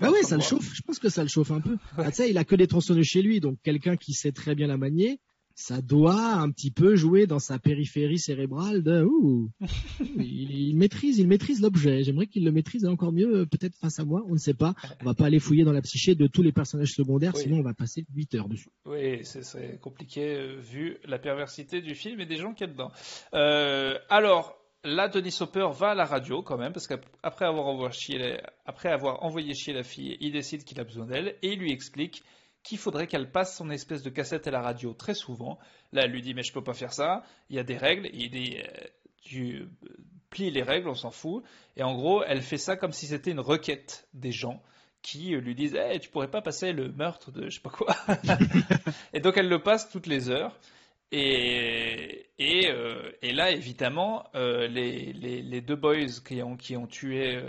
Ah oui, ça le chauffe. Je pense que ça le chauffe un peu. Ah, tu sais, il a que des tronçonneuses chez lui, donc quelqu'un qui sait très bien la manier ça doit un petit peu jouer dans sa périphérie cérébrale de ouh, il, maîtrise, il maîtrise l'objet. J'aimerais qu'il le maîtrise encore mieux, euh, peut-être face à moi. On ne sait pas. On va pas aller fouiller dans la psyché de tous les personnages secondaires, sinon on va passer 8 heures dessus. Oui, c'est compliqué euh, vu la perversité du film et des gens qu'il y a dedans. Euh, alors. Là, Denis Hopper va à la radio quand même, parce qu'après avoir, après avoir envoyé chier la fille, il décide qu'il a besoin d'elle et il lui explique qu'il faudrait qu'elle passe son espèce de cassette à la radio très souvent. Là, elle lui dit mais je peux pas faire ça, il y a des règles. il dit euh, tu euh, plies les règles, on s'en fout. Et en gros, elle fait ça comme si c'était une requête des gens qui euh, lui disent hey, tu pourrais pas passer le meurtre de je sais pas quoi. et donc elle le passe toutes les heures. Et, et, là, évidemment, les, les, deux boys qui ont, qui ont tué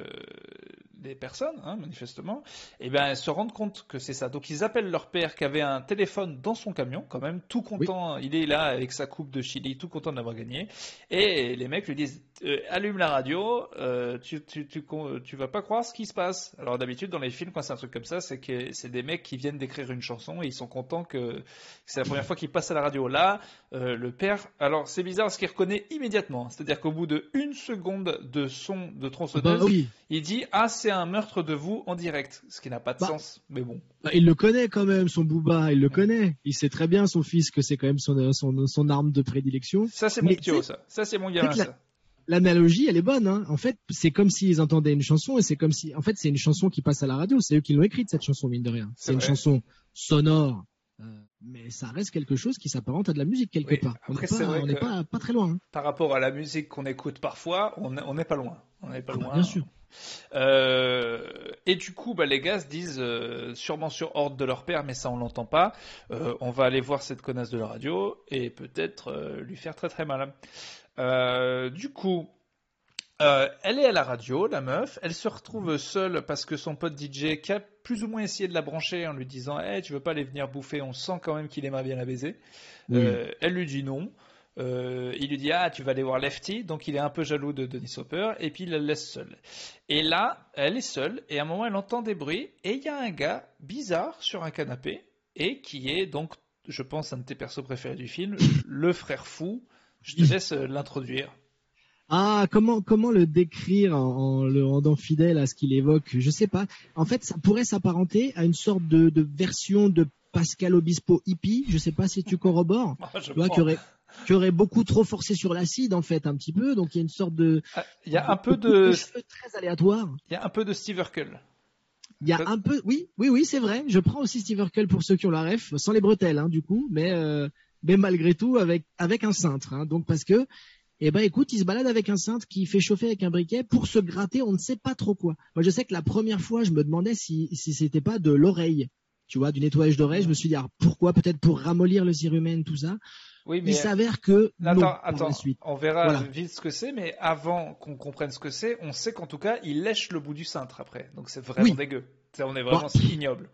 des personnes, hein, manifestement, et eh bien, se rendent compte que c'est ça. Donc ils appellent leur père qui avait un téléphone dans son camion, quand même, tout content. Il est là avec sa coupe de chili, tout content d'avoir gagné. Et les mecs lui disent euh, allume la radio, euh, tu, tu, tu, tu, vas pas croire ce qui se passe. Alors d'habitude dans les films quand c'est un truc comme ça, c'est que c'est des mecs qui viennent d'écrire une chanson et ils sont contents que c'est la première fois qu'ils passent à la radio. Là, euh, le père, alors c'est bizarre parce qu'il reconnaît immédiatement, c'est-à-dire qu'au bout de une seconde de son de tronçonneuse, bah il dit ah c'est un meurtre de vous en direct, ce qui n'a pas de bah, sens, mais bon. Bah, il le connaît quand même son Booba, il le connaît, il sait très bien son fils que c'est quand même son, son, son arme de prédilection. Ça c'est mon pio, ça, ça c'est mon gamin ça l'analogie, elle est bonne. Hein. En fait, c'est comme s'ils entendaient une chanson et c'est comme si, en fait, c'est une chanson qui passe à la radio. C'est eux qui l'ont écrite cette chanson, mine de rien. C'est une chanson sonore, euh, mais ça reste quelque chose qui s'apparente à de la musique quelque part. on n'est pas, pas, très loin. Hein. Par rapport à la musique qu'on écoute parfois, on n'est pas loin. On n'est pas ah bah, loin. bien sûr. Euh, et du coup, bah, les gars se disent, euh, sûrement sur ordre de leur père, mais ça on l'entend pas, on va aller voir cette connasse de la radio et peut-être lui faire très très mal. Euh, du coup, euh, elle est à la radio, la meuf. Elle se retrouve seule parce que son pote DJ, qui a plus ou moins essayé de la brancher en lui disant hey, tu veux pas aller venir bouffer? On sent quand même qu'il aimerait bien la baiser. Euh, elle lui dit non. il lui dit ah tu vas aller voir Lefty donc il est un peu jaloux de Denis Hopper et puis il la laisse seule et là elle est seule et à un moment elle entend des bruits et il y a un gars bizarre sur un canapé et qui est donc je pense un de tes persos préférés du film le frère fou je te laisse euh, l'introduire. Ah, comment comment le décrire en, le rendant fidèle à ce qu'il évoque? Je sais pas. En fait, ça pourrait s'apparenter à une sorte de, version de Pascal Obispo hippie. Je sais pas si tu corrobores. Ah, tu vois, qui aurait aurait beaucoup trop forcé sur l'acide en fait un petit peu. Donc il y a une sorte de. Ah, il y a un peu de. très aléatoire. Il y a un peu de Steve Urkel. Il y a un peu, oui, oui, oui, c'est vrai. Je prends aussi Steve Urkel pour ceux qui ont la ref, sans les bretelles, hein, du coup, mais euh, mais malgré tout avec avec un cintre. Hein. Donc parce que eh ben écoute, il se balade avec un cintre qui fait chauffer avec un briquet pour se gratter, on ne sait pas trop quoi. Moi je sais que la première fois, je me demandais si si c'était pas de l'oreille, tu vois, du nettoyage d'oreille. Je me suis dit ah, pourquoi? Peut-être pour ramollir le cirumen tout ça. Oui, mais il s'avère que attends, attends, on verra vite ce que c'est, mais avant qu'on comprenne ce que c'est, on sait qu'en tout cas, il lèche le bout du cintre après. Donc c'est vraiment dégueu. On est vraiment ignoble.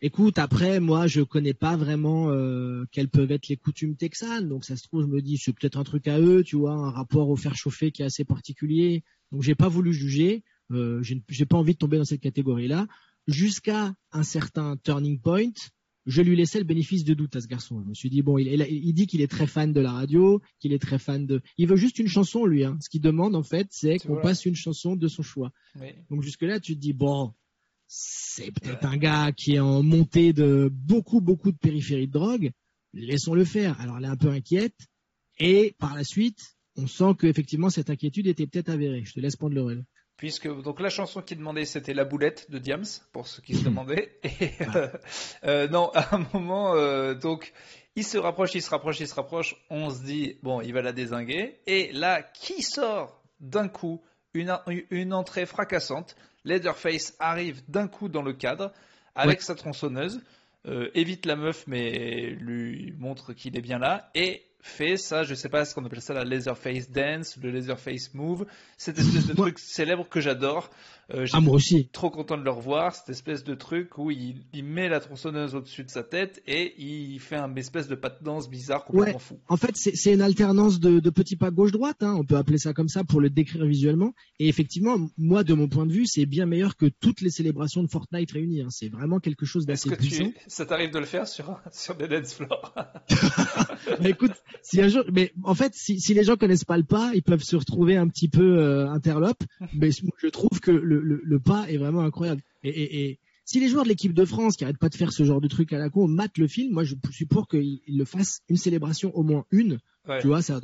Écoute, après, moi, je connais pas vraiment euh, quelles peuvent être les coutumes texanes. Donc, ça se trouve, je me dis, c'est peut-être un truc à eux, tu vois, un rapport au fer chauffé qui est assez particulier. Donc, j'ai pas voulu juger. Euh, j'ai pas envie de tomber dans cette catégorie-là. Jusqu'à un certain turning point, je lui laissais le bénéfice de doute à ce garçon. Je me suis dit bon, il, il, dit qu'il est très fan de la radio, qu'il est très fan de. Il veut juste une chanson lui. Hein. Ce qu'il demande en fait, c'est qu'on passe une chanson de son choix. Donc jusque là, tu te dis bon, c'est peut-être un gars qui est en montée de beaucoup, beaucoup de périphéries de drogue. Laissons-le faire. Alors, elle est un peu inquiète. Et par la suite, on sent qu'effectivement, cette inquiétude était peut-être avérée. Je te laisse prendre le relais. Puisque donc la chanson qui demandait c'était la boulette de Diams pour ceux qui se demandaient et euh, euh, non à un moment euh, donc il se rapproche il se rapproche il se rapproche on se dit bon il va la désinguer et là qui sort d'un coup une, une entrée fracassante Leatherface arrive d'un coup dans le cadre avec sa tronçonneuse, euh, évite la meuf mais lui montre qu'il est bien là et fait ça, je sais pas ce qu'on appelle ça la Laserface Dance, le Laserface Move, cette espèce de truc célèbre que j'adore. Euh, ah, moi aussi. Trop content de le revoir, cette espèce de truc où il, met la tronçonneuse au-dessus de sa tête et il fait un espèce de pas de danse bizarre complètement fou. En fait, c'est une alternance de, petits pas gauche-droite, hein. on peut appeler ça comme ça pour le décrire visuellement. Et effectivement, moi, de mon point de vue, c'est bien meilleur que toutes les célébrations de Fortnite réunies. Hein. C'est vraiment quelque chose d'assez puissant. ça t'arrive de le faire sur, sur des dance floors? Mais écoute, si un jour, mais en fait, si, si, les gens connaissent pas le pas, ils peuvent se retrouver un petit peu euh, interlope. Mais je trouve que le, le, le, pas est vraiment incroyable. Et, et, et si les joueurs de l'équipe de France qui arrêtent pas de faire ce genre de truc à la con matent le film, moi je suis pour qu'ils le fassent une célébration au moins une. Tu vois, ça,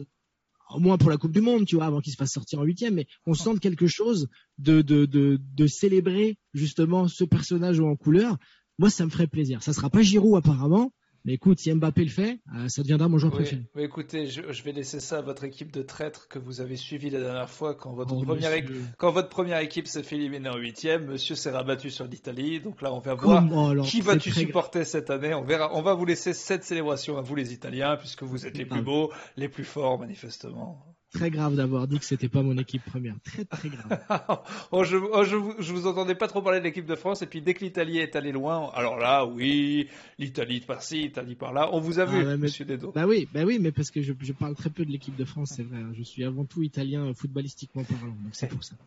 au moins pour la Coupe du Monde, tu vois, avant qu'il se fasse sortir en huitième, mais on sente quelque chose de, de, de, de célébrer justement ce personnage en couleur. Moi, ça me ferait plaisir. Ça sera pas Giroud apparemment, mais écoute, si Mbappé le fait, euh, ça deviendra mon joueur préféré. écoutez, je, vais laisser ça à votre équipe de traîtres que vous avez suivi la dernière fois quand votre, oh, première, quand votre première équipe s'est fait éliminer en huitième. Monsieur s'est rabattu sur l'Italie. Donc là, on va voir qui vas-tu supporter cette année. On verra. On va vous laisser cette célébration à vous les Italiens puisque vous êtes les plus beaux, les plus forts manifestement. Très grave d'avoir dit que c'était pas mon équipe première. Très très grave. oh, je, oh, je, je, vous entendais pas trop parler de l'équipe de France et puis dès que l'Italie est allée loin, alors là oui, l'Italie par-ci, l'Italie par-là, on vous a vu, ah, Monsieur Dedo. Bah oui, bah oui, mais parce que je, je parle très peu de l'équipe de France, c'est vrai. Hein. Je suis avant tout italien footballistiquement parlant, donc c'est pour ça.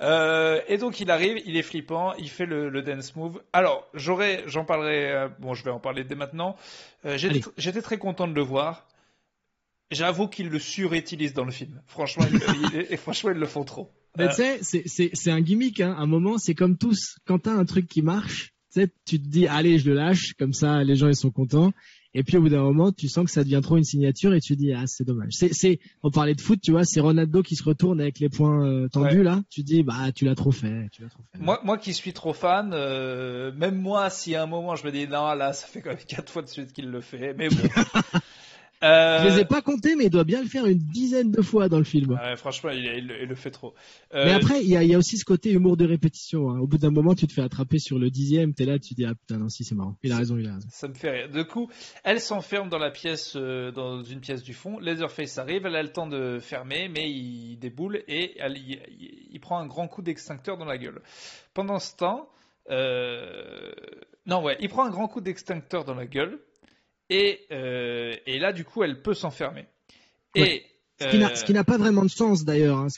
Euh, et donc il arrive, il est flippant, il fait le, le dance move. Alors j'aurais, j'en parlerai, euh, bon je vais en parler dès maintenant. Euh, j'étais très content de le voir. J'avoue qu'ils le surutilise dans le film. Franchement, et franchement, ils le font trop. Mais tu sais, c'est un gimmick. Hein. À un moment, c'est comme tous. Quand t'as un truc qui marche, tu te dis, allez, je le lâche. Comme ça, les gens, ils sont contents. Et puis, au bout d'un moment, tu sens que ça devient trop une signature et tu te dis, ah, c'est dommage. C'est, on parlait de foot, tu vois, c'est Ronaldo qui se retourne avec les points euh, tendus, là. Tu dis, bah, tu l'as trop fait, tu l'as trop fait. Moi, moi qui suis trop fan, euh, même moi, si à un moment, je me dis, non, là, ça fait quand même quatre fois de suite qu'il le fait. Mais bon. Euh... Je les ai pas comptés, mais il doit bien le faire une dizaine de fois dans le film. Ouais, franchement, il, le fait trop. Euh... Mais après, il y a, y a, aussi ce côté humour de répétition. Hein. Au bout d'un moment, tu te fais attraper sur le dixième, t'es là, tu dis ah putain non si c'est marrant. Il a raison, il a raison. Ça me fait rire. Du coup, elle s'enferme dans la pièce, euh, dans une pièce du fond. Leatherface arrive, elle a le temps de fermer, mais il déboule et elle, il, il, prend un grand coup d'extincteur dans la gueule. Pendant ce temps, euh... non ouais, il prend un grand coup d'extincteur dans la gueule. Et, euh, et là, du coup, elle peut s'enfermer. Et ce qui n'a pas vraiment de sens d'ailleurs. Hein,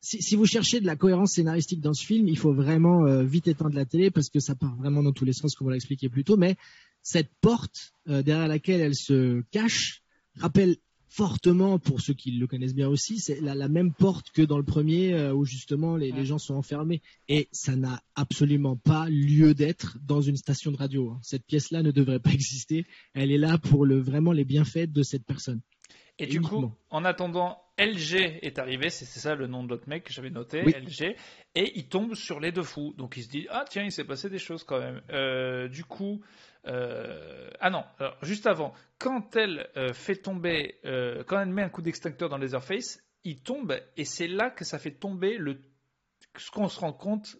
si, si, vous cherchez de la cohérence scénaristique dans ce film, il faut vraiment euh, vite éteindre la télé parce que ça part vraiment dans tous les sens, comme on l'a expliqué plus tôt. Mais cette porte euh, derrière laquelle elle se cache rappelle fortement, pour ceux qui le connaissent bien aussi, c'est la, la, même porte que dans le premier euh, où justement les, les, gens sont enfermés. Et ça n'a absolument pas lieu d'être dans une station de radio. Hein. Cette pièce-là ne devrait pas exister. Elle est là pour le, vraiment les bienfaits de cette personne. Et, du coup, en attendant, LG est arrivé, c'est ça le nom de l'autre mec que j'avais noté, LG, et il tombe sur les deux fous. Donc il se dit, ah tiens, il s'est passé des choses quand même. Euh, du coup, euh, ah non, alors, juste avant, quand elle euh, fait tomber, euh, quand elle met un coup d'extincteur dans Leatherface, il tombe et c'est là que ça fait tomber le, ce qu'on se rend compte,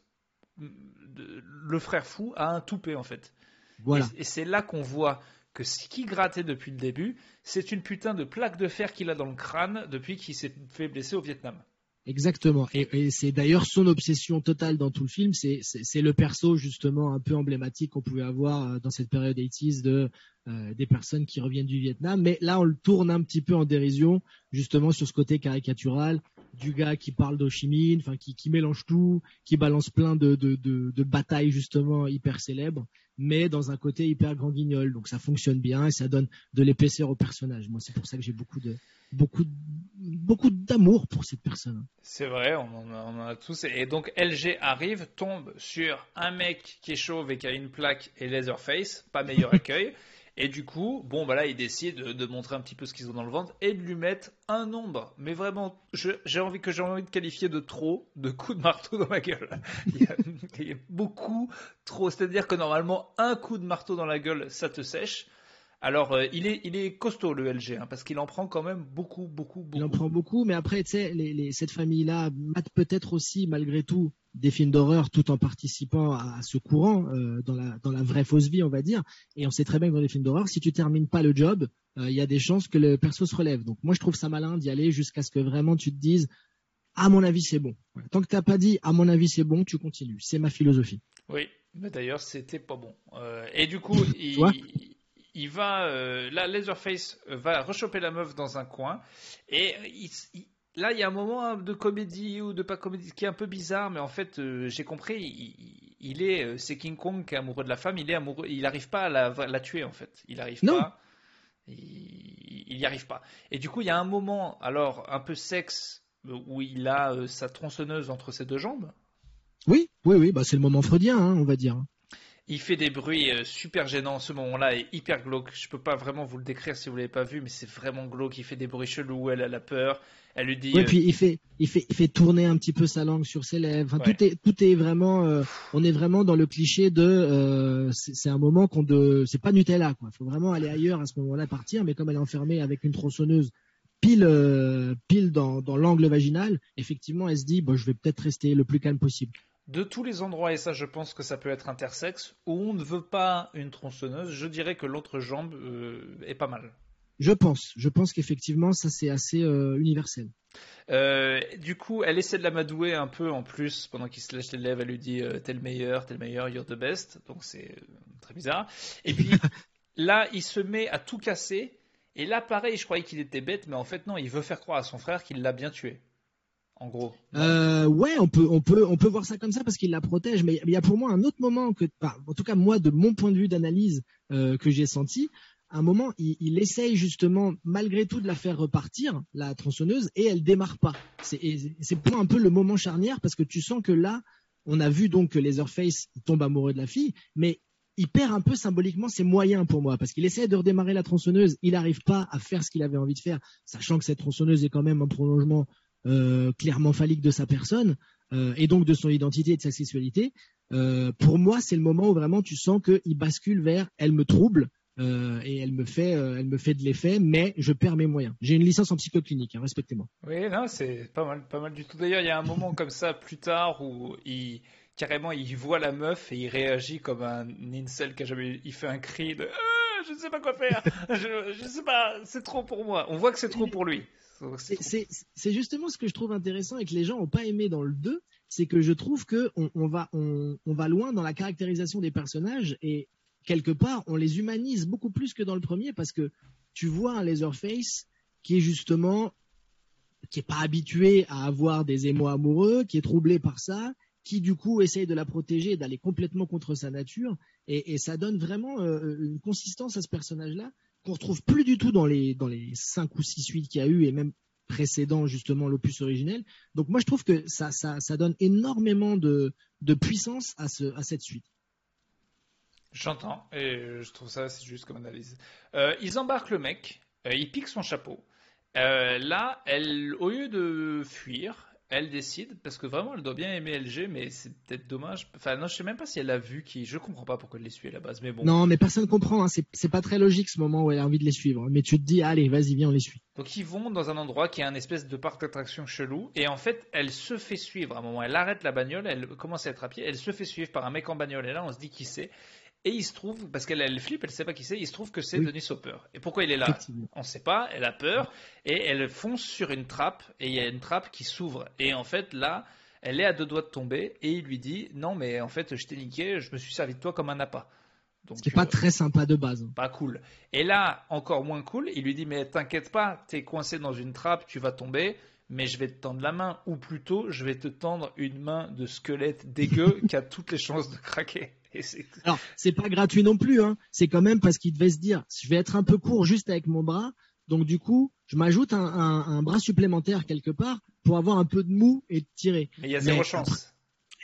le frère fou a un toupet en fait. Voilà. Et, c'est là qu'on voit que ce qui grattait depuis le début, c'est une putain de plaque de fer qu'il a dans le crâne depuis qu'il s'est fait blesser au Vietnam. Exactement. Et, c'est d'ailleurs son obsession totale dans tout le film. C'est le perso justement un peu emblématique qu'on pouvait avoir euh, dans cette période 80 de euh, des personnes qui reviennent du Vietnam. Mais là, on le tourne un petit peu en dérision, justement sur ce côté caricatural du gars qui parle d'Ho enfin qui, qui, mélange tout, qui balance plein de, de, de, de, batailles justement hyper célèbres, mais dans un côté hyper grand guignol. Donc ça fonctionne bien et ça donne de l'épaisseur au personnage. Moi, c'est pour ça que j'ai beaucoup de beaucoup beaucoup d'amour pour cette personne. C'est vrai, on en, a, on en, a, tous. Et donc LG arrive, tombe sur un mec qui est chauve et qui a une plaque et Leatherface, pas meilleur accueil. Et du coup, bon, bah là, ils décident de, montrer un petit peu ce qu'ils ont dans le ventre et de lui mettre un nombre. Mais vraiment, j'ai envie que j'ai envie de qualifier de trop de coups de marteau dans ma gueule. il, y a, beaucoup trop. C'est-à-dire que normalement, un coup de marteau dans la gueule, ça te sèche. Alors, euh, il, est, il est costaud le LG, hein, parce qu'il en prend quand même beaucoup, beaucoup, beaucoup. Il en prend beaucoup, mais après, tu sais, cette famille-là mate peut-être aussi, malgré tout, des films d'horreur tout en participant à, ce courant euh, dans, la, dans la vraie fausse vie, on va dire. Et on sait très bien que dans les films d'horreur, si tu termines pas le job, euh, il y a des chances que le perso se relève. Donc moi, je trouve ça malin d'y aller jusqu'à ce que vraiment tu te dises, à mon avis, c'est bon. Tant que tu n'as pas dit, à mon avis, c'est bon, tu continues. C'est ma philosophie. Oui, mais d'ailleurs, c'était pas bon. et du coup, il il va, euh, là, Leatherface va rechoper la meuf dans un coin et là, il y a un moment de comédie ou de pas comédie qui est un peu bizarre, mais en fait, euh, j'ai compris, il, est, euh, c'est King Kong qui est amoureux de la femme, il est amoureux, il n'arrive pas à la, tuer en fait, il n'arrive pas, il n'y arrive pas. Et du coup, il y a un moment, alors un peu sexe, où il a sa tronçonneuse entre ses deux jambes. Oui, oui, oui, bah c'est le moment freudien, hein, on va dire. Il fait des bruits euh, super gênants ce moment-là et hyper glauque. Je peux pas vraiment vous le décrire si vous l'avez pas vu, mais c'est vraiment glauque. Il fait des bruits chelous, elle a la peur. Elle lui dit. Oui, euh, puis il fait, il fait, il fait tourner un petit peu sa langue sur ses lèvres. Tout est, tout est vraiment, euh, on est vraiment dans le cliché de, c'est un moment qu'on de, c'est pas Nutella quoi. Il faut vraiment aller ailleurs à ce moment-là, partir. Mais comme elle est enfermée avec une tronçonneuse pile, pile dans, dans l'angle vaginal, effectivement, elle se dit, bon, je vais peut-être rester le plus calme possible de tous les endroits, et ça je pense que ça peut être intersexe, où on ne veut pas une tronçonneuse, je dirais que l'autre jambe euh, est pas mal. Je pense. Je pense qu'effectivement, ça c'est assez universel. du coup, elle essaie de l'amadouer un peu en plus pendant qu'il se lèche les lèvres. Elle lui dit T'es le meilleur, t'es le meilleur, you're the best. Donc c'est très bizarre. Et puis là, il se met à tout casser. Et là, pareil, je croyais qu'il était bête, mais en fait, non, il veut faire croire à son frère qu'il l'a bien tué en gros. Euh, ouais, on peut, on peut, on peut voir ça comme ça parce qu'il la protège. Mais il y a pour moi un autre moment que, en tout cas moi, de mon point de vue d'analyse euh, que j'ai senti, un moment, il, essaye justement, malgré tout, de la faire repartir, la tronçonneuse, et elle démarre pas. C'est pour un peu le moment charnière parce que tu sens que là, on a vu donc que Leatherface tombe amoureux de la fille, mais il perd un peu symboliquement ses moyens pour moi parce qu'il essaie de redémarrer la tronçonneuse, il n'arrive pas à faire ce qu'il avait envie de faire, sachant que cette tronçonneuse est quand même un prolongement clairement phallique de sa personne euh, et donc de son identité et de sa sexualité. Euh, pour moi, c'est le moment où vraiment tu sens qu'il bascule vers elle me trouble et elle me fait, elle me fait de l'effet, mais je perds mes moyens. J'ai une licence en psychoclinique, hein, respectez-moi. Oui, non, c'est pas mal, pas mal du tout. D'ailleurs, il y a un moment comme ça plus tard où il carrément il voit la meuf et il réagit comme un incel qui a jamais, il fait un cri de je ne sais pas quoi faire, je, je sais pas, c'est trop pour moi. On voit que c'est trop pour lui. C'est justement ce que je trouve intéressant et que les gens n'ont pas aimé dans le 2, c'est que je trouve que on, va, on, va loin dans la caractérisation des personnages et quelque part on les humanise beaucoup plus que dans le premier parce que tu vois un Laserface qui est justement qui est pas habitué à avoir des émois amoureux, qui est troublé par ça, qui du coup essaye de la protéger, d'aller complètement contre sa nature, et, ça donne vraiment euh, une consistance à ce personnage-là qu'on retrouve plus du tout dans les dans les cinq ou six suites qu'il y a eu et même précédant justement l'opus originel. Donc moi je trouve que ça ça, donne énormément de, de puissance à ce à cette suite. J'entends et je trouve ça c'est juste comme analyse. Euh, ils embarquent le mec, euh, il pique son chapeau. Euh, là, elle, au lieu de fuir, elle décide, parce que vraiment, elle doit bien aimer LG, mais c'est peut-être dommage. Enfin, non, je sais même pas si elle a vu qui. Je comprends pas pourquoi elle les suit à la base, mais bon. Non, mais personne comprend. Hein. C'est pas très logique ce moment où elle a envie de les suivre. Mais tu te dis, allez, vas-y, viens, on les suit. Donc ils vont dans un endroit qui est un espèce de parc d'attraction chelou, et en fait, elle se fait suivre. À un moment, elle arrête la bagnole, elle commence à être à pied, elle se fait suivre par un mec en bagnole, et là, on se dit qui c'est. Et il se trouve, parce qu'elle elle flippe, elle ne sait pas qui c'est, il se trouve que c'est Denis Hopper. Et pourquoi il est là? On ne sait pas, elle a peur, et elle fonce sur une trappe, et il y a une trappe qui s'ouvre. Et en fait, là, elle est à deux doigts de tomber, et il lui dit Non, mais en fait, je t'ai niqué, je me suis servi de toi comme un appât. Donc, c'est pas très sympa de base. Pas cool. Et là, encore moins cool, il lui dit Mais t'inquiète pas, t'es coincé dans une trappe, tu vas tomber, mais je vais te tendre la main, ou plutôt, je vais te tendre une main de squelette dégueu qui a toutes les chances de craquer. Alors, c'est pas gratuit non plus, hein. C'est quand même parce qu'il devait se dire, je vais être un peu court juste avec mon bras, donc du coup, je m'ajoute un, bras supplémentaire quelque part pour avoir un peu de mou et de tirer. Mais il y a zéro chance.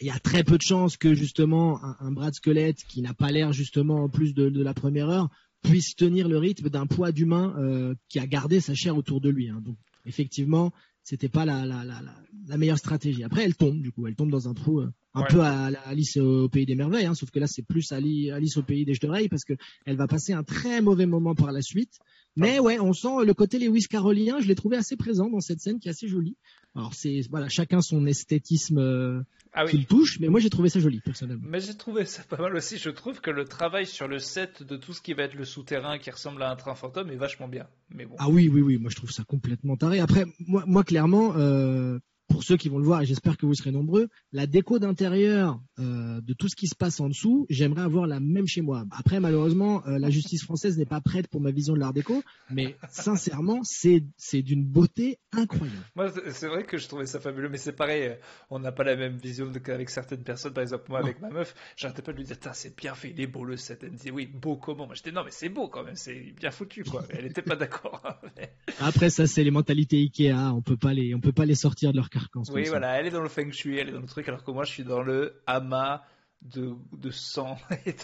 Il y a très peu de chances que justement un, bras de squelette qui n'a pas l'air justement en plus de, la première heure puisse tenir le rythme d'un poids d'humain euh, qui a gardé sa chair autour de lui. Hein. Donc effectivement, c'était pas la, la, la, la, meilleure stratégie. Après, elle tombe, du coup, elle tombe dans un trou euh, un peu à, Alice au pays des merveilles, hein, sauf que là, c'est plus Alice au pays des d'oreilles parce que elle va passer un très mauvais moment par la suite. Mais ouais, on sent le côté Lewis carolien, je l'ai trouvé assez présent dans cette scène qui est assez jolie. Alors c'est voilà, chacun son esthétisme euh, ah qui le touche, mais moi j'ai trouvé ça joli personnellement. Mais j'ai trouvé ça pas mal aussi. Je trouve que le travail sur le set de tout ce qui va être le souterrain qui ressemble à un train fantôme est vachement bien. Mais bon. Ah oui, oui, oui, moi je trouve ça complètement taré. Après, moi, moi clairement, euh, pour ceux qui vont le voir, et j'espère que vous serez nombreux, la déco d'intérieur euh, de tout ce qui se passe en dessous, j'aimerais avoir la même chez moi. Après, malheureusement, euh, la justice française n'est pas prête pour ma vision de l'art déco, mais sincèrement, c'est c'est d'une beauté incroyable. Moi, c'est vrai que je trouvais ça fabuleux, mais c'est pareil, euh, on n'a pas la même vision qu'avec certaines personnes. Par exemple, moi, avec ma meuf, j'arrêtais pas de lui dire, c'est bien fait, il est beau le set. Elle me disait, oui, beau comment? Moi, j'étais, non, mais c'est beau quand même, c'est bien foutu, quoi. Elle n'était pas d'accord. Après, ça, c'est les mentalités Ikea, on peut pas les, on peut pas les sortir de leur oui, voilà, elle est dans le feng shui, elle est dans le truc, alors que moi je suis dans le amas de, de sang. Et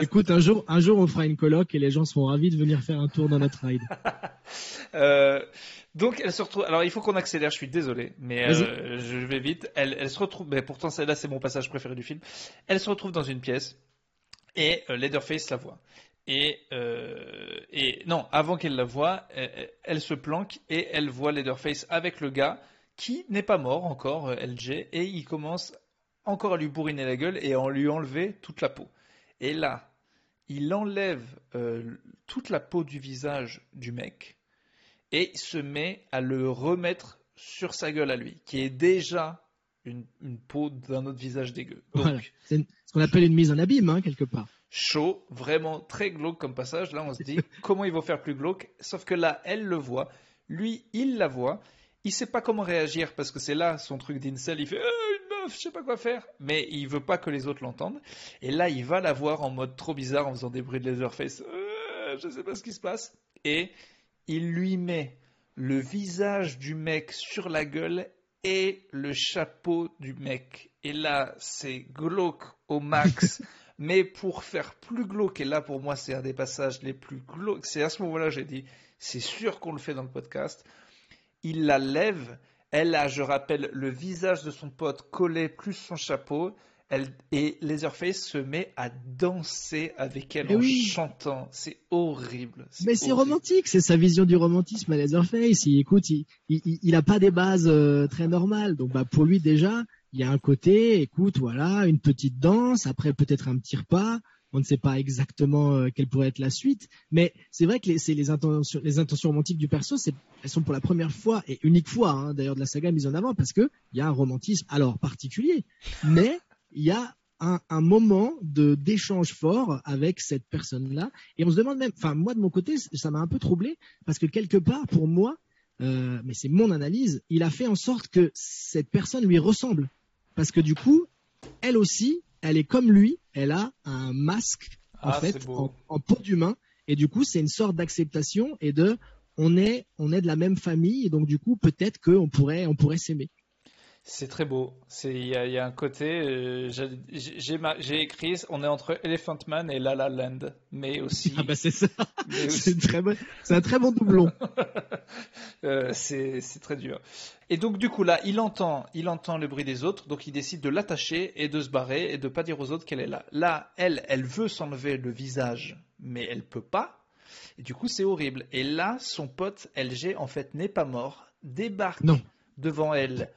Écoute, un jour, un jour on fera une coloc et les gens seront ravis de venir faire un tour dans notre ride. euh, donc elle se retrouve. Alors il faut qu'on accélère. Je suis désolé, mais euh, je vais vite. Elle, elle se retrouve. Mais pourtant celle-là c'est mon passage préféré du film. Elle se retrouve dans une pièce et euh, Leatherface la voit. Et, et non, avant qu'elle la voie, elle, elle, se planque et elle voit Leatherface avec le gars qui n'est pas mort encore, euh, LG, et il commence encore à lui bourriner la gueule et à lui enlever toute la peau. Et là, il enlève euh, toute la peau du visage du mec et se met à le remettre sur sa gueule à lui, qui est déjà une, peau d'un autre visage dégueu. C'est ce qu'on appelle une mise en abîme, hein, quelque part. Chaud, vraiment très glauque comme passage. Là, on se dit comment ils vont faire plus glauque? Sauf que là, elle le voit. Lui, il la voit. Il sait pas comment réagir parce que c'est là son truc d'incel. Il fait euh, une meuf, je sais pas quoi faire. Mais il veut pas que les autres l'entendent. Et là, il va la voir en mode trop bizarre en faisant des bruits de laserface. Euh, je sais pas ce qui se passe. Et il lui met le visage du mec sur la gueule et le chapeau du mec. Et là, c'est glauque au max. mais pour faire plus glauque, et là pour moi c'est un des passages les plus glauques, c'est à ce moment-là j'ai dit, c'est sûr qu'on le fait dans le podcast. Il la lève, elle a, je rappelle, le visage de son pote collé plus son chapeau, elle, et Leatherface se met à danser avec elle en chantant. C'est horrible. Mais c'est romantique, c'est sa vision du romantisme à Leatherface. Il, écoute, il, n'a pas des bases euh, très normales. Donc, bah, pour lui, déjà, il y a un côté, écoute, voilà, une petite danse, après peut-être un petit repas. On ne sait pas exactement euh, quelle pourrait être la suite, mais c'est vrai que les, les, intentions, les intentions romantiques du perso, elles sont pour la première fois et unique fois, hein, d'ailleurs de la saga mise en avant, parce que il y a un romantisme alors particulier, mais il y a un, moment de d'échange fort avec cette personne-là. Et on se demande même, enfin moi de mon côté, ça m'a un peu troublé parce que quelque part pour moi, euh, mais c'est mon analyse, il a fait en sorte que cette personne lui ressemble parce que du coup, elle aussi, elle est comme lui, elle a un masque en ah, fait en, en, peau d'humain. Et du coup c'est une sorte d'acceptation et de on est on est de la même famille. Et donc du coup peut-être qu'on pourrait on pourrait s'aimer. C'est très beau. Il y, a un côté. Euh, j'ai écrit on est entre Elephant Man et La La Land. Mais aussi. Ah bah c'est ça. C'est un très bon doublon. euh, c'est très dur. Et donc, du coup, là, il entend, il entend le bruit des autres. Donc, il décide de l'attacher et de se barrer et de pas dire aux autres qu'elle est là. Là, elle, elle veut s'enlever le visage, mais elle peut pas. Et du coup, c'est horrible. Et là, son pote LG, en fait, n'est pas mort, débarque devant elle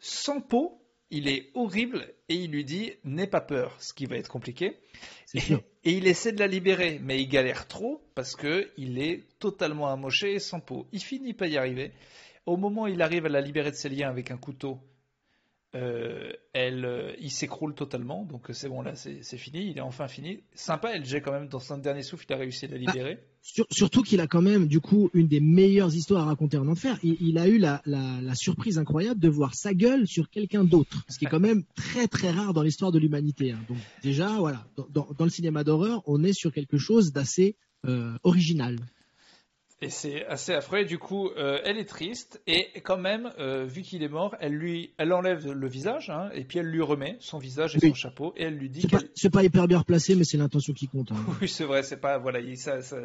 sans peau, il est horrible et il lui dit n'aie pas peur, ce qui va être compliqué. Et, et, il essaie de la libérer, mais il galère trop parce que il est totalement amoché et sans peau. Il finit pas y arriver. Au moment où il arrive à la libérer de ses liens avec un couteau, euh, elle, euh, il s'écroule totalement. Donc c'est bon, là, c'est fini. Il est enfin fini. Sympa, LG quand même, dans son dernier souffle, il a réussi à la libérer. surtout qu'il a quand même, du coup, une des meilleures histoires à raconter en enfer. Il, a eu la, surprise incroyable de voir sa gueule sur quelqu'un d'autre, ce qui est quand même très très rare dans l'histoire de l'humanité. Hein. Donc déjà, voilà, dans, le cinéma d'horreur, on est sur quelque chose d'assez euh, original. Et c'est assez affreux. Du coup, euh, elle est triste et quand même, euh, vu qu'il est mort, elle lui, elle enlève le visage hein, et puis elle lui remet son visage et son chapeau et elle lui dit. C'est pas, hyper bien placé, mais c'est l'intention qui compte. Hein. oui, c'est vrai. C'est pas voilà, ça, ça,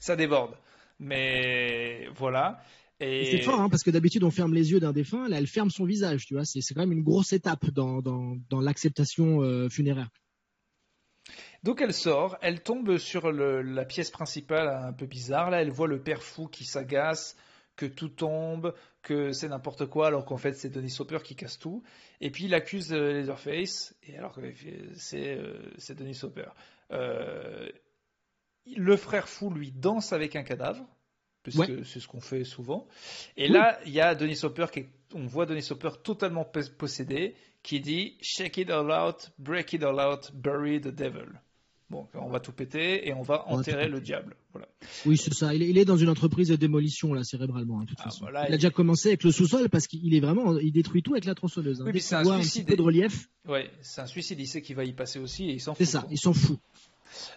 ça, déborde. Mais voilà. Et... C'est fort, hein, parce que d'habitude on ferme les yeux d'un défunt, là elle ferme son visage, tu vois. C'est quand même une grosse étape dans, dans, dans l'acceptation euh, funéraire. Donc elle sort, elle tombe sur la pièce principale un peu bizarre. Là, elle voit le père fou qui s'agace, que tout tombe, que c'est n'importe quoi, alors qu'en fait c'est Denis Hopper qui casse tout. Et puis il accuse euh, Leatherface, et alors que c'est euh, Denis Hopper. Euh, le frère fou lui danse avec un cadavre, puisque c'est ce qu'on fait souvent. Et là, il y a Denis Hopper qui on voit Denis Hopper totalement possédé, qui dit Shake it all out, break it all out, bury the devil. Bon, on va tout péter et on va enterrer le diable. Voilà. Oui, c'est ça. Il est, dans une entreprise de démolition là, cérébralement. Hein, toute ah, façon. il a déjà commencé avec le sous-sol parce qu'il est vraiment, il détruit tout avec la tronçonneuse. Hein. Oui, mais c'est un suicide. Un de relief. Ouais, c'est un suicide. Il sait qu'il va y passer aussi et il s'en fout. C'est ça. Il s'en fout.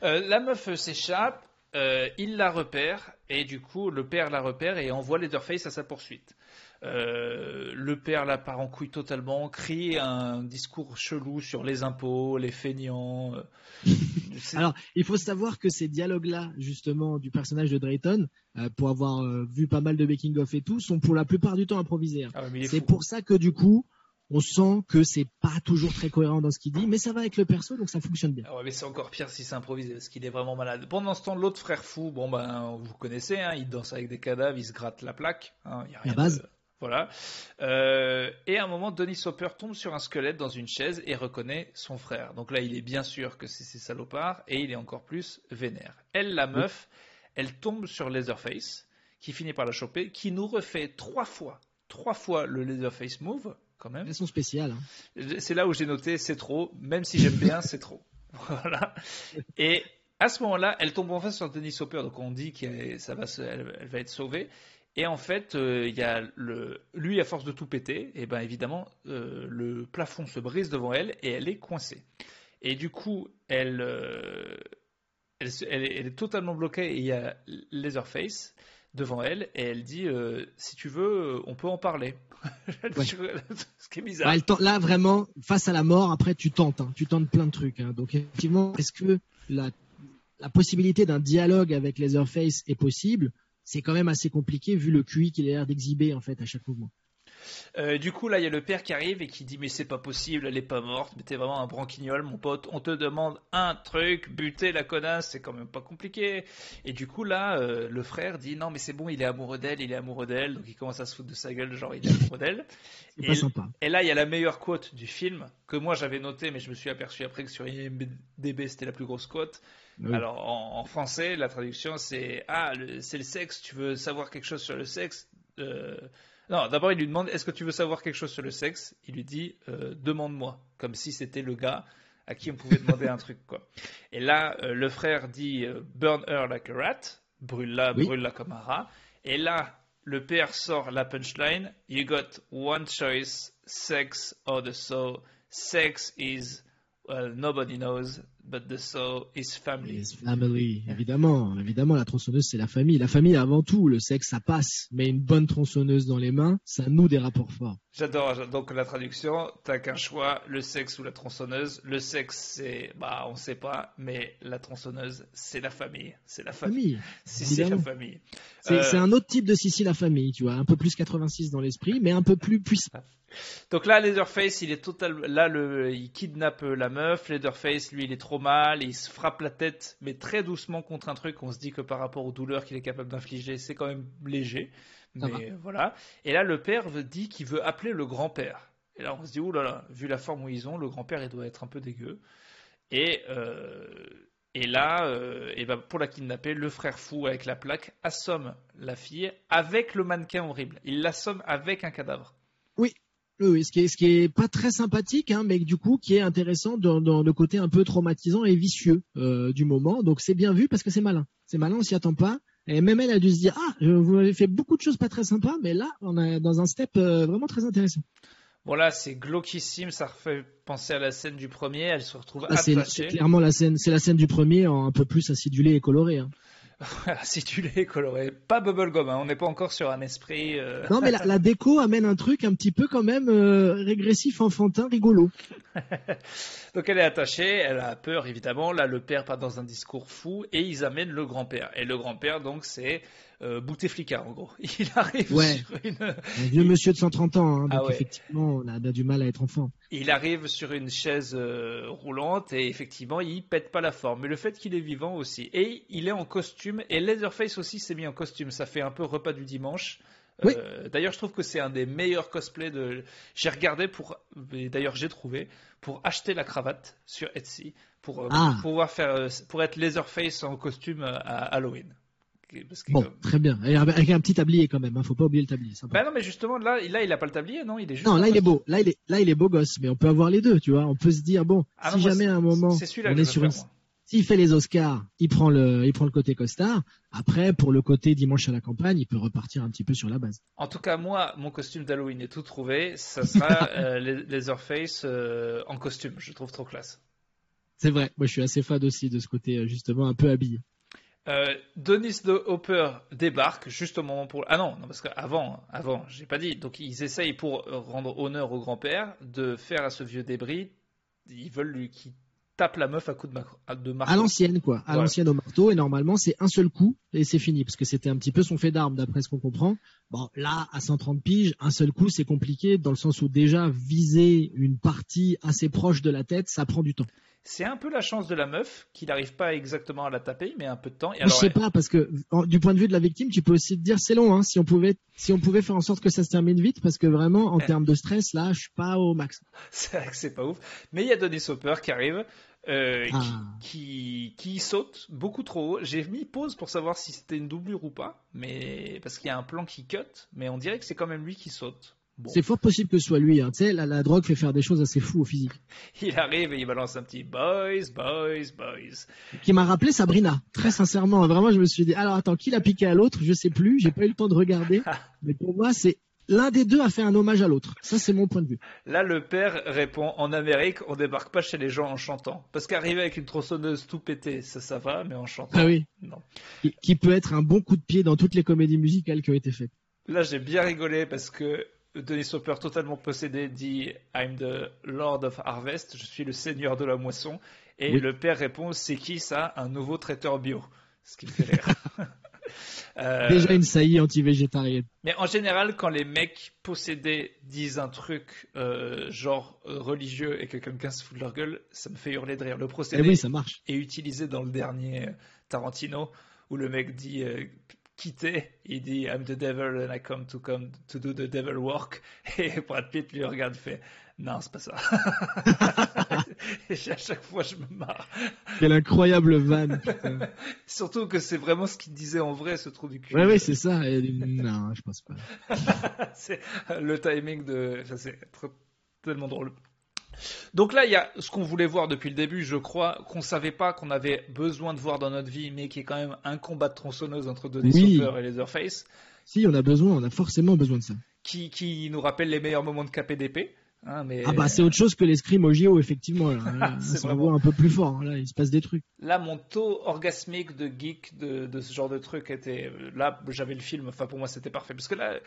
Euh, la meuf s'échappe. Euh, il la repère et du coup le père la repère et envoie Leatherface à sa poursuite. Euh, le père la part en couille totalement, crie un discours chelou sur les impôts, les feignants. Euh, Alors, il faut savoir que ces dialogues-là, justement, du personnage de Drayton, euh, pour avoir vu pas mal de making-of et tout, sont pour la plupart du temps improvisés. Hein. Ah c'est pour ça que du coup, on sent que c'est pas toujours très cohérent dans ce qu'il dit, mais ça va avec le perso, donc ça fonctionne bien. Ah ouais, mais c'est encore pire si c'est improvisé, parce qu'il est vraiment malade. Pendant ce temps, l'autre frère fou, bon ben, vous connaissez, hein, il danse avec des cadavres, il se gratte la plaque. Hein, y a rien la base. Voilà. Euh, et à un moment, Denis Hopper tombe sur un squelette dans une chaise et reconnaît son frère. Donc là, il est bien sûr que c'est ces salopards et il est encore plus vénère. Elle, la meuf, elle tombe sur Leatherface, qui finit par la choper, qui nous refait trois fois, trois fois le Leatherface move, quand même. Elles sont spéciales. Hein. C'est là où j'ai noté c'est trop, même si j'aime bien, c'est trop. Voilà. Et à ce moment-là, elle tombe en face sur Denis Hopper, donc on dit qu'elle va, elle va être sauvée. Et en fait, euh, il y a le, lui, à force de tout péter, et ben évidemment, euh, le plafond se brise devant elle et elle est coincée. Et du coup, elle, euh, elle, elle, est, totalement bloquée et il y a Leatherface devant elle et elle dit si tu veux, on peut en parler. Ce qui est bizarre. là, vraiment, face à la mort, après, tu tentes, hein. tu tentes plein de trucs. Hein. Donc, effectivement, est-ce que la, la possibilité d'un dialogue avec Leatherface est possible? C'est quand même assez compliqué vu le QI qu'il a l'air d'exhiber en fait à chaque mouvement. Euh, du coup, là, il y a le père qui arrive et qui dit Mais c'est pas possible, elle est pas morte, mais t'es vraiment un branquignol, mon pote. On te demande un truc, buter la connasse, c'est quand même pas compliqué. Et du coup, là, euh, le frère dit Non, mais c'est bon, il est amoureux d'elle, il est amoureux d'elle. Donc il commence à se foutre de sa gueule, genre il est amoureux d'elle. et, sympa. et là, il y a la meilleure quote du film que moi j'avais noté, mais je me suis aperçu après que sur IMDb c'était la plus grosse quote. Alors en, français, la traduction c'est ah c'est le sexe. Tu veux savoir quelque chose sur le sexe euh, Non, d'abord il lui demande est-ce que tu veux savoir quelque chose sur le sexe? Il lui dit euh, demande-moi, comme si c'était le gars à qui on pouvait demander un truc quoi. Et là euh, le frère dit burn her like a rat, brûle-la, brûle-la comme un rat. Et là le père sort la punchline you got one choice, sex or the soul. Sex is well nobody knows but the soul is family. family, évidemment, évidemment, la tronçonneuse c'est la famille. La famille avant tout, le sexe ça passe, mais une bonne tronçonneuse dans les mains, ça noue des rapports forts. J'adore. Donc la traduction, t'as qu'un choix, le sexe ou la tronçonneuse. Le sexe c'est, bah on sait pas, mais la tronçonneuse c'est la famille, c'est la famille. Si c'est la famille. C'est euh, un autre type de Sissi la famille, tu vois, un peu plus 86 dans l'esprit, mais un peu plus puissant. Donc là, Leatherface, il est total. Là, le... il kidnappe la meuf. Leatherface, lui, il est trop mal. Il se frappe la tête, mais très doucement contre un truc. On se dit que par rapport aux douleurs qu'il est capable d'infliger, c'est quand même léger. Mais voilà. Et là, le père dit qu'il veut appeler le grand-père. Et là, on se dit, oulala, vu la forme où ils ont, le grand-père, il doit être un peu dégueu. Et, euh, et là, euh, et ben, pour la kidnapper, le frère fou avec la plaque assomme la fille avec le mannequin horrible. Il l'assomme avec un cadavre. Oui, oui, ce qui est, ce qui est pas très sympathique, hein, mais du coup qui est intéressant dans, le côté un peu traumatisant et vicieux euh, du moment. Donc c'est bien vu parce que c'est malin. C'est malin, on s'y attend pas. Et même elle a dû se dire ah, vous avez fait beaucoup de choses pas très sympas, mais là on est dans un step euh, vraiment très intéressant. Bon là c'est glauquissime, ça refait penser à la scène du premier. Elle se retrouve ah, attachée. C'est clairement la scène, c'est la scène du premier en un peu plus acidulé et coloré. Hein. Si tu l'es coloré, pas bubblegum, hein, on n'est pas encore sur un esprit. Euh, non, mais la, déco amène un truc un petit peu quand même euh, régressif, enfantin, rigolo. donc elle est attachée, elle a peur évidemment. Là, le père part dans un discours fou et ils amènent le grand-père. Et le grand-père, donc, c'est euh, Bouteflika en gros. Il arrive sur une. Un vieux monsieur de 130 ans, hein, donc ah effectivement, on a, du mal à être enfant. Il arrive sur une chaise euh, roulante et effectivement, il pète pas la forme. Mais le fait qu'il est vivant aussi. Et il est en costume. Et Leatherface aussi s'est mis en costume. Ça fait un peu repas du dimanche. Euh, d'ailleurs, je trouve que c'est un des meilleurs cosplays de. J'ai regardé pour. D'ailleurs, j'ai trouvé pour acheter la cravate sur Etsy pour, ah. pouvoir faire pour être Leatherface en costume à Halloween bon, très bien. Avec un petit tablier quand même, hein, faut pas oublier le tablier. Bah non, mais justement, là, là, il a pas le tablier, non? Il est juste. Non, là, il est beau. Là, il est, là, il est beau gosse. Mais on peut avoir les deux, tu vois. On peut se dire, bon, ah si jamais à un moment, on est sur une. S'il fait les Oscars, il prend le, il prend le côté costard. Après, pour le côté dimanche à la campagne, il peut repartir un petit peu sur la base. En tout cas, moi, mon costume d'Halloween est tout trouvé. Ça sera euh, les Leatherface euh, en costume. Je trouve trop classe. C'est vrai. Moi, je suis assez fan aussi de ce côté, euh, justement, un peu habillé. Euh, Denis de Hopper débarque juste au moment pour. Ah non, non parce qu'avant, avant, j'ai pas dit. Donc ils essayent pour rendre honneur au grand-père de faire à ce vieux débris. Ils veulent lui qu'il tape la meuf à coup de, de marteau. À l'ancienne, quoi. À l'ancienne au marteau. Et normalement, c'est un seul coup et c'est fini parce que c'était un petit peu son fait d'arme d'après ce qu'on comprend. Bon, là, à 130 piges, un seul coup, c'est compliqué dans le sens où déjà viser une partie assez proche de la tête, ça prend du temps. C'est un peu la chance de la meuf qu'il n'arrive pas exactement à la taper, mais un peu de temps. Et alors, je sais pas parce que du point de vue de la victime, tu peux aussi te dire c'est long. Hein, si on pouvait, si on pouvait faire en sorte que ça se termine vite, parce que vraiment en termes de stress, là, je suis pas au max. C'est vrai que c'est pas ouf. Mais il y a Denis Hopper qui arrive. Euh, ah. qui, qui, saute beaucoup trop haut. J'ai mis pause pour savoir si c'était une doublure ou pas, mais parce qu'il y a un plan qui cut, mais on dirait que c'est quand même lui qui saute. C'est fort possible que ce soit lui. Hein. Tu sais, la, drogue fait faire des choses assez fous au physique. Il arrive et il balance un petit boys, boys, boys. Qui m'a rappelé Sabrina. Très sincèrement, vraiment, je me suis dit, alors attends, qui l'a piqué à l'autre? Je sais plus. J'ai pas eu le temps de regarder. Mais pour moi, c'est l'un des deux a fait un hommage à l'autre. Ça, c'est mon point de vue. Là, le père répond En Amérique, on débarque pas chez les gens en chantant. Parce qu'arriver avec une tronçonneuse tout pété, ça, ça va, mais en chantant. Ah oui. Non. Qui peut être un bon coup de pied dans toutes les comédies musicales qui ont été faites. Là, j'ai bien rigolé parce que Denis Hopper, totalement possédé, dit I'm the Lord of Harvest, je suis le seigneur de la moisson. Et le père répond C'est qui ça Un nouveau traiteur bio? Ce qui me fait rire. Euh, Déjà une saillie anti-végétarienne. Mais en général, quand les mecs possédés disent un truc euh, genre euh, religieux et que quelqu'un se fout de leur gueule, ça me fait hurler de rire. Le procédé eh oui, ça marche. est utilisé dans le dernier Tarantino où le mec dit quitter, il dit I'm the devil and I come to come to do the devil work. Et Brad Pitt lui regarde fait non, c'est pas ça. et à chaque fois, je me marre. Quelle incroyable vanne. Surtout que c'est vraiment ce qu'il disait en vrai, ce trou du cul. Ouais, ouais, c'est ça. Non, je pense pas. c'est le timing de. c'est tellement drôle. Donc là, il y a ce qu'on voulait voir depuis le début, je crois, qu'on savait pas qu'on avait besoin de voir dans notre vie, mais qui est quand même un combat de tronçonneuse entre Denis oui. et Leatherface. Si, on a besoin, on a forcément besoin de ça. Qui, qui nous rappelle les meilleurs moments de KPDP. Hein, ah bah c'est autre chose que l'escrime au JO effectivement. c'est vraiment un peu plus fort. Hein, là, il se passe des trucs. Là, mon taux orgasmique de geek de, ce genre de truc était là. J'avais le film. Enfin pour moi c'était parfait parce que là,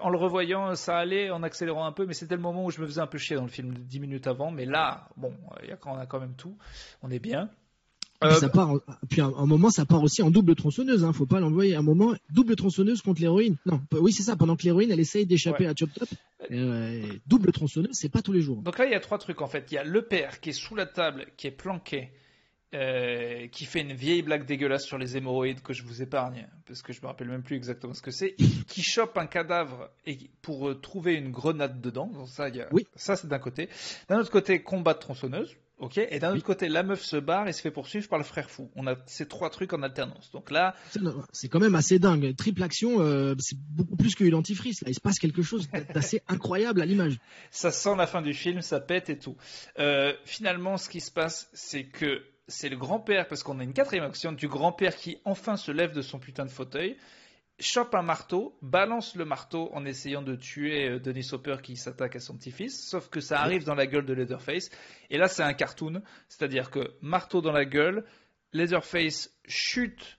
en le revoyant, ça allait en accélérant un peu, mais c'était le moment où je me faisais un peu chier dans le film dix minutes avant. Mais là, bon, il y a, on a quand même tout. On est bien. Euh, ça part, puis un, moment, ça part aussi en double tronçonneuse. Hein, faut pas l'envoyer. Un moment, double tronçonneuse contre l'héroïne. Non, oui, c'est ça. Pendant que l'héroïne, elle essaye d'échapper à Chop Top. Euh, double tronçonneuse, c'est pas tous les jours. Donc là, il y a trois trucs en fait. Il y a le père qui est sous la table, qui est planqué, euh, qui fait une vieille blague dégueulasse sur les hémorroïdes que je vous épargne, parce que je me rappelle même plus exactement ce que c'est, qui chope un cadavre et pour trouver une grenade dedans. Donc ça, il y a... oui. ça c'est d'un côté. D'un autre côté, combat de tronçonneuse. Ok, et d'un autre côté, la meuf se barre et se fait poursuivre par le frère fou. On a ces trois trucs en alternance. Donc là, c'est quand même assez dingue. Triple action, euh, c'est beaucoup plus que dentifrice. Là, il se passe quelque chose d'assez incroyable à l'image. Ça sent la fin du film, ça pète et tout. Euh, finalement, ce qui se passe, c'est que c'est le grand-père, parce qu'on a une quatrième action du grand-père qui enfin se lève de son putain de fauteuil chope un marteau, balance le marteau en essayant de tuer euh, Denis Hopper qui s'attaque à son petit-fils, sauf que ça arrive dans la gueule de Leatherface. Et là, c'est un cartoon, c'est-à-dire que marteau dans la gueule, Leatherface chute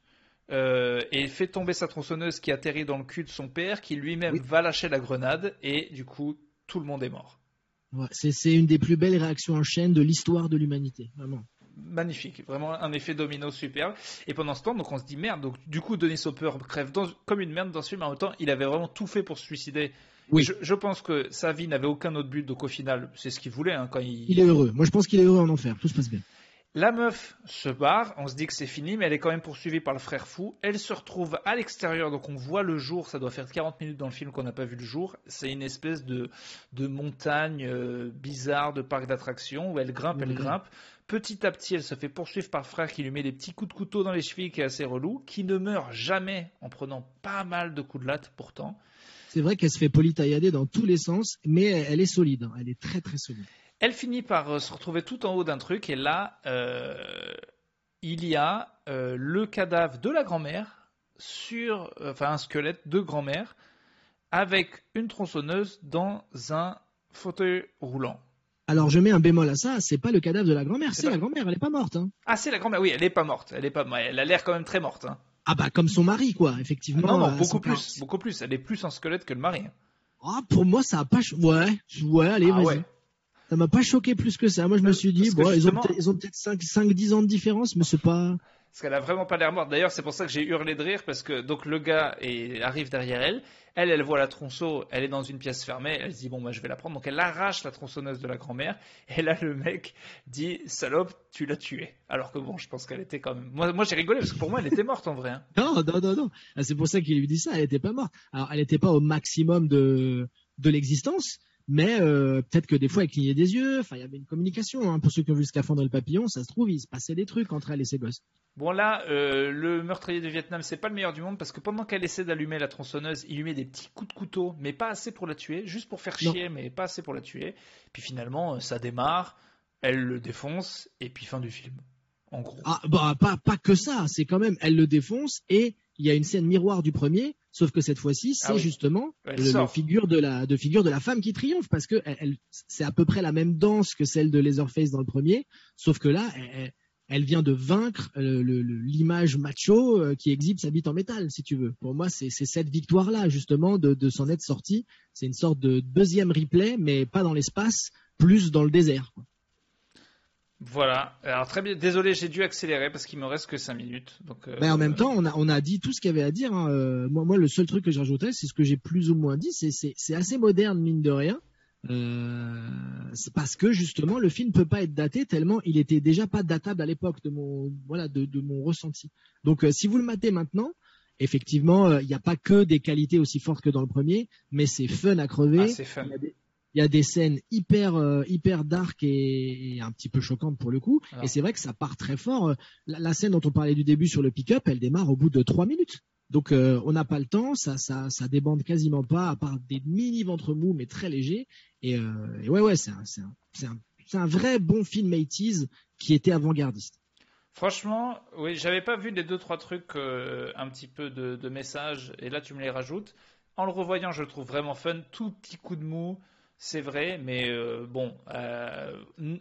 euh, et fait tomber sa tronçonneuse qui atterrit dans le cul de son père, qui lui-même va lâcher la grenade, et du coup, tout le monde est mort. c'est une des plus belles réactions en chaîne de l'histoire de l'humanité, vraiment magnifique, vraiment un effet domino superbe. Et pendant ce temps, donc on se dit merde. Donc du coup, Denis Hopper crève comme une merde dans ce film. En même temps, il avait vraiment tout fait pour se suicider. Oui. Je, pense que sa vie n'avait aucun autre but. Donc au final, c'est ce qu'il voulait hein, quand il. Il est heureux. Moi, je pense qu'il est heureux en enfer. Tout se passe bien. La meuf se barre, on se dit que c'est fini, mais elle est quand même poursuivie par le frère fou. Elle se retrouve à l'extérieur, donc on voit le jour, ça doit faire 40 minutes dans le film qu'on n'a pas vu le jour. C'est une espèce de, de montagne euh, bizarre de parc d'attractions où elle grimpe, elle grimpe. Petit à petit, elle se fait poursuivre par frère qui lui met des petits coups de couteau dans les chevilles, qui est assez relou, qui ne meurt jamais en prenant pas mal de coups de latte pourtant. C'est vrai qu'elle se fait polytaillader dans tous les sens, mais elle est solide, hein. elle est très très solide. Elle finit par euh, se retrouver tout en haut d'un truc, et là, euh, il y a euh, le cadavre de la grand-mère sur, enfin un squelette de grand-mère avec une tronçonneuse dans un fauteuil roulant. Alors je mets un bémol à ça, c'est pas le cadavre de la grand-mère, c'est la grand-mère, elle est pas morte. Hein. Ah c'est la grand-mère, oui, elle est pas morte, elle est pas, elle a l'air quand même très morte. Hein. Ah bah comme son mari quoi, effectivement. non, non, euh, beaucoup plus, beaucoup plus. Elle est plus en squelette que le mari. Ah pour moi ça a pas, ouais, ouais, allez ah, vas-y. Ça m'a pas choqué plus que ça. Moi je me suis dit, bon, ils ont, peut-être 5-10 ans de différence, mais c'est pas. Parce qu'elle a vraiment pas l'air morte. D'ailleurs, c'est pour ça que j'ai hurlé de rire parce que donc le gars arrive derrière elle. Elle, elle voit la tronçon, elle est dans une pièce fermée. Elle se dit bon, moi, je vais la prendre. Donc elle arrache la tronçonneuse de la grand-mère. Et là, le mec dit salope, tu l'as tuée. Alors que bon, je pense qu'elle était quand même. Moi, moi j'ai rigolé parce que pour moi, elle était morte en vrai. Hein. Non, non, non, non. Ah, c'est pour ça qu'il lui dit ça. Elle était pas morte. Alors, elle n'était pas au maximum de de l'existence mais euh, peut-être que des fois elle clignait des yeux. Enfin, il y avait une communication. Hein. Pour ceux qui ont vu Scaphandre et le papillon, ça se trouve, il se passait des trucs entre elle et ses gosses. Bon là, euh, le meurtrier de Vietnam, c'est pas le meilleur du monde parce que pendant qu'elle essaie d'allumer la tronçonneuse, il lui met des petits coups de couteau, mais pas assez pour la tuer, juste pour faire chier, mais pas assez pour la tuer. Puis finalement, euh, ça démarre, elle le défonce, et puis fin du film. En gros. Ah bah pas pas que ça, c'est quand même, elle le défonce et il y a une scène miroir du premier, sauf que cette fois-ci, c'est ah justement le, figure de la de figure de la femme qui triomphe parce que elle, c'est à peu près la même danse que celle de Leatherface dans le premier, sauf que là, elle, vient de vaincre euh, l'image macho euh, qui exhibe sa bite en métal, si tu veux. Pour moi, c'est cette victoire-là justement de, de s'en être sortie. C'est une sorte de deuxième replay, mais pas dans l'espace, plus dans le désert. Quoi. Voilà. Alors très bien. Désolé, j'ai dû accélérer parce qu'il me reste que 5 minutes. Donc. Euh, en même temps, on a on a dit tout ce qu'il y avait à dire. Hein. Euh, moi, moi, le seul truc que je rajouterais, c'est ce que j'ai plus ou moins dit. C'est c'est assez moderne mine de rien. Euh, c'est parce que justement le film peut pas être daté tellement il était déjà pas datable à l'époque de mon voilà de, de mon ressenti. Donc euh, si vous le matez maintenant, effectivement il n'y a pas que des qualités aussi fortes que dans le premier, mais c'est fun à crever. Ah, c'est fun il y a des scènes hyper euh, hyper dark et, un petit peu choquantes pour le coup. Et c'est vrai que ça part très fort. La, scène dont on parlait du début sur le pick-up, elle démarre au bout de trois minutes. Donc euh, on n'a pas le temps, ça, ça ça débande quasiment pas, à part des mini ventres mous mais très légers. Et, euh, ouais ouais, c'est un, un, un, un, vrai bon film 80 qui était avant-gardiste. Franchement, oui, j'avais pas vu les deux trois trucs un petit peu de, de messages et là tu me les rajoutes. En le revoyant, je le trouve vraiment fun, tout petit coup de mou c'est vrai, mais euh, bon, euh,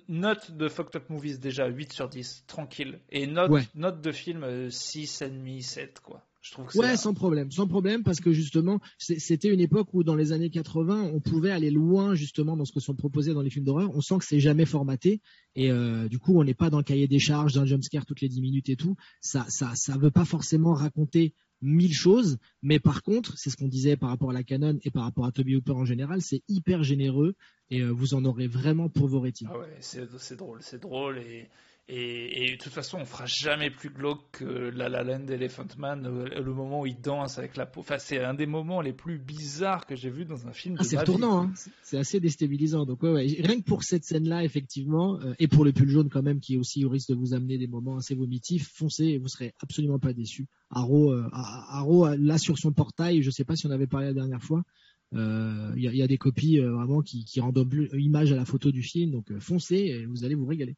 note de Fucked Up Movies déjà 8 sur 10, tranquille. Et note, note de film 6,5, euh, 7, quoi. Je trouve que ouais, sans problème, sans problème, parce que justement, c'était une époque où dans les années 80, on pouvait aller loin justement dans ce que sont proposés dans les films d'horreur. On sent que c'est jamais formaté, et du coup, on n'est pas dans le cahier des charges d'un jumpscare toutes les 10 minutes et tout. Ça, ça, ça veut pas forcément raconter mille choses, mais par contre, c'est ce qu'on disait par rapport à la Canon et par rapport à Toby Hooper en général, c'est hyper généreux et euh, vous en aurez vraiment pour vos rétines. Ah ouais, c'est drôle, c'est drôle et et, de toute façon, on fera jamais plus glauque que La La Land Elephant Man, euh, le moment où il danse avec la peau. Enfin, c'est un des moments les plus bizarres que j'ai vu dans un film. Ah, c'est retournant, hein. c'est assez déstabilisant. Donc, ouais, rien que pour cette scène-là, effectivement, euh, et pour le pull jaune quand même, qui est aussi au risque de vous amener des moments assez vomitifs, foncez et vous serez absolument pas déçus. Arrow, euh, là sur son portail, je sais pas si on avait parlé la dernière fois, il y, y, a des copies vraiment qui, qui rendent image à la photo du film, donc foncez et vous allez vous régaler.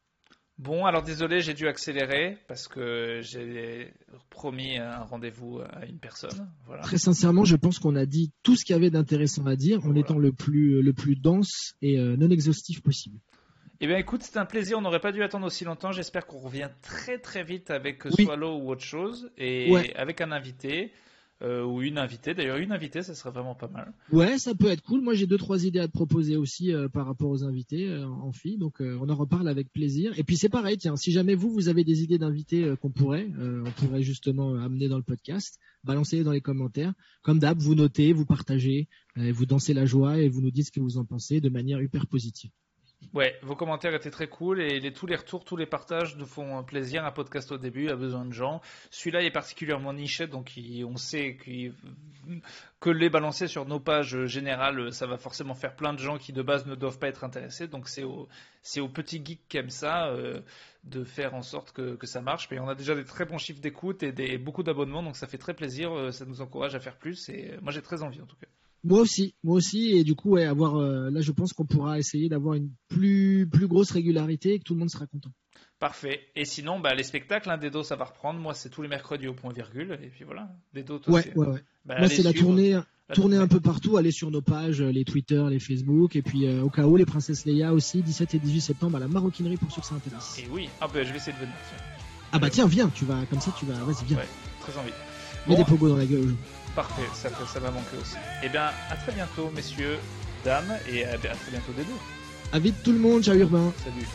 Bon, alors désolé, j'ai dû accélérer parce que j'ai promis un rendez-vous à une personne. Très sincèrement, je pense qu'on a dit tout ce qu'il y avait d'intéressant à dire en étant le plus, le plus dense et euh, non exhaustif possible. Eh bien, écoute, c'est un plaisir. On n'aurait pas dû attendre aussi longtemps. J'espère qu'on revient très très vite avec Swallow ou autre chose et avec un invité. Euh, ou une invitée. D'ailleurs, une invitée, ça serait vraiment pas mal. Ouais, ça peut être cool. Moi, j'ai deux trois idées à te proposer aussi euh, par rapport aux invités euh, en filles, donc on en reparle avec plaisir. Et puis c'est pareil, tiens, si jamais vous vous avez des idées d'invités qu'on pourrait, on pourrait justement amener dans le podcast, balancez-les dans les commentaires. Comme d'hab, vous notez, vous partagez, vous dansez la joie et vous nous dites ce que vous en pensez de manière hyper positive. Ouais, vos commentaires étaient très cool et les, tous les retours, tous les partages nous font plaisir. Un podcast au début a besoin de gens. Celui-là est particulièrement niché, donc on sait que les balancer sur nos pages générales, ça va forcément faire plein de gens qui de base ne doivent pas être intéressés. Donc c'est aux au petits geeks qui aiment ça euh, de faire en sorte que, ça marche. Mais on a déjà des très bons chiffres d'écoute et beaucoup d'abonnements, donc ça fait très plaisir. Euh, ça nous encourage à faire plus et moi j'ai très envie en tout cas. Moi aussi, moi aussi, et du coup, ouais, avoir, euh, là, je pense qu'on pourra essayer d'avoir une plus, plus grosse régularité et que tout le monde sera content. Parfait. Et sinon, bah, les spectacles, hein, Dedo, ça va reprendre. Moi, c'est tous les mercredis au point virgule. Et puis voilà. Dedo, toi, ouais, ouais, ouais. Bah, Moi, c'est la tournée, tournée un peu partout. Aller sur nos pages, les Twitter, les Facebook. Et puis, euh, au cas où, les Princesses Leia aussi, 17 et 18 septembre à la maroquinerie pour ceux que ça intéresse. Et oui. Ah, bah, je vais essayer de venir. Ah, bah, tiens, viens. Tu vas, comme ça, tu vas, vas-y, viens. Ouais, très envie. Mets des pogos dans la gueule Parfait, ça, ça va manquer aussi. Eh bien, à très bientôt, messieurs, dames, et à, très bientôt des deux. À vite tout le monde, ciao Urbain. Salut.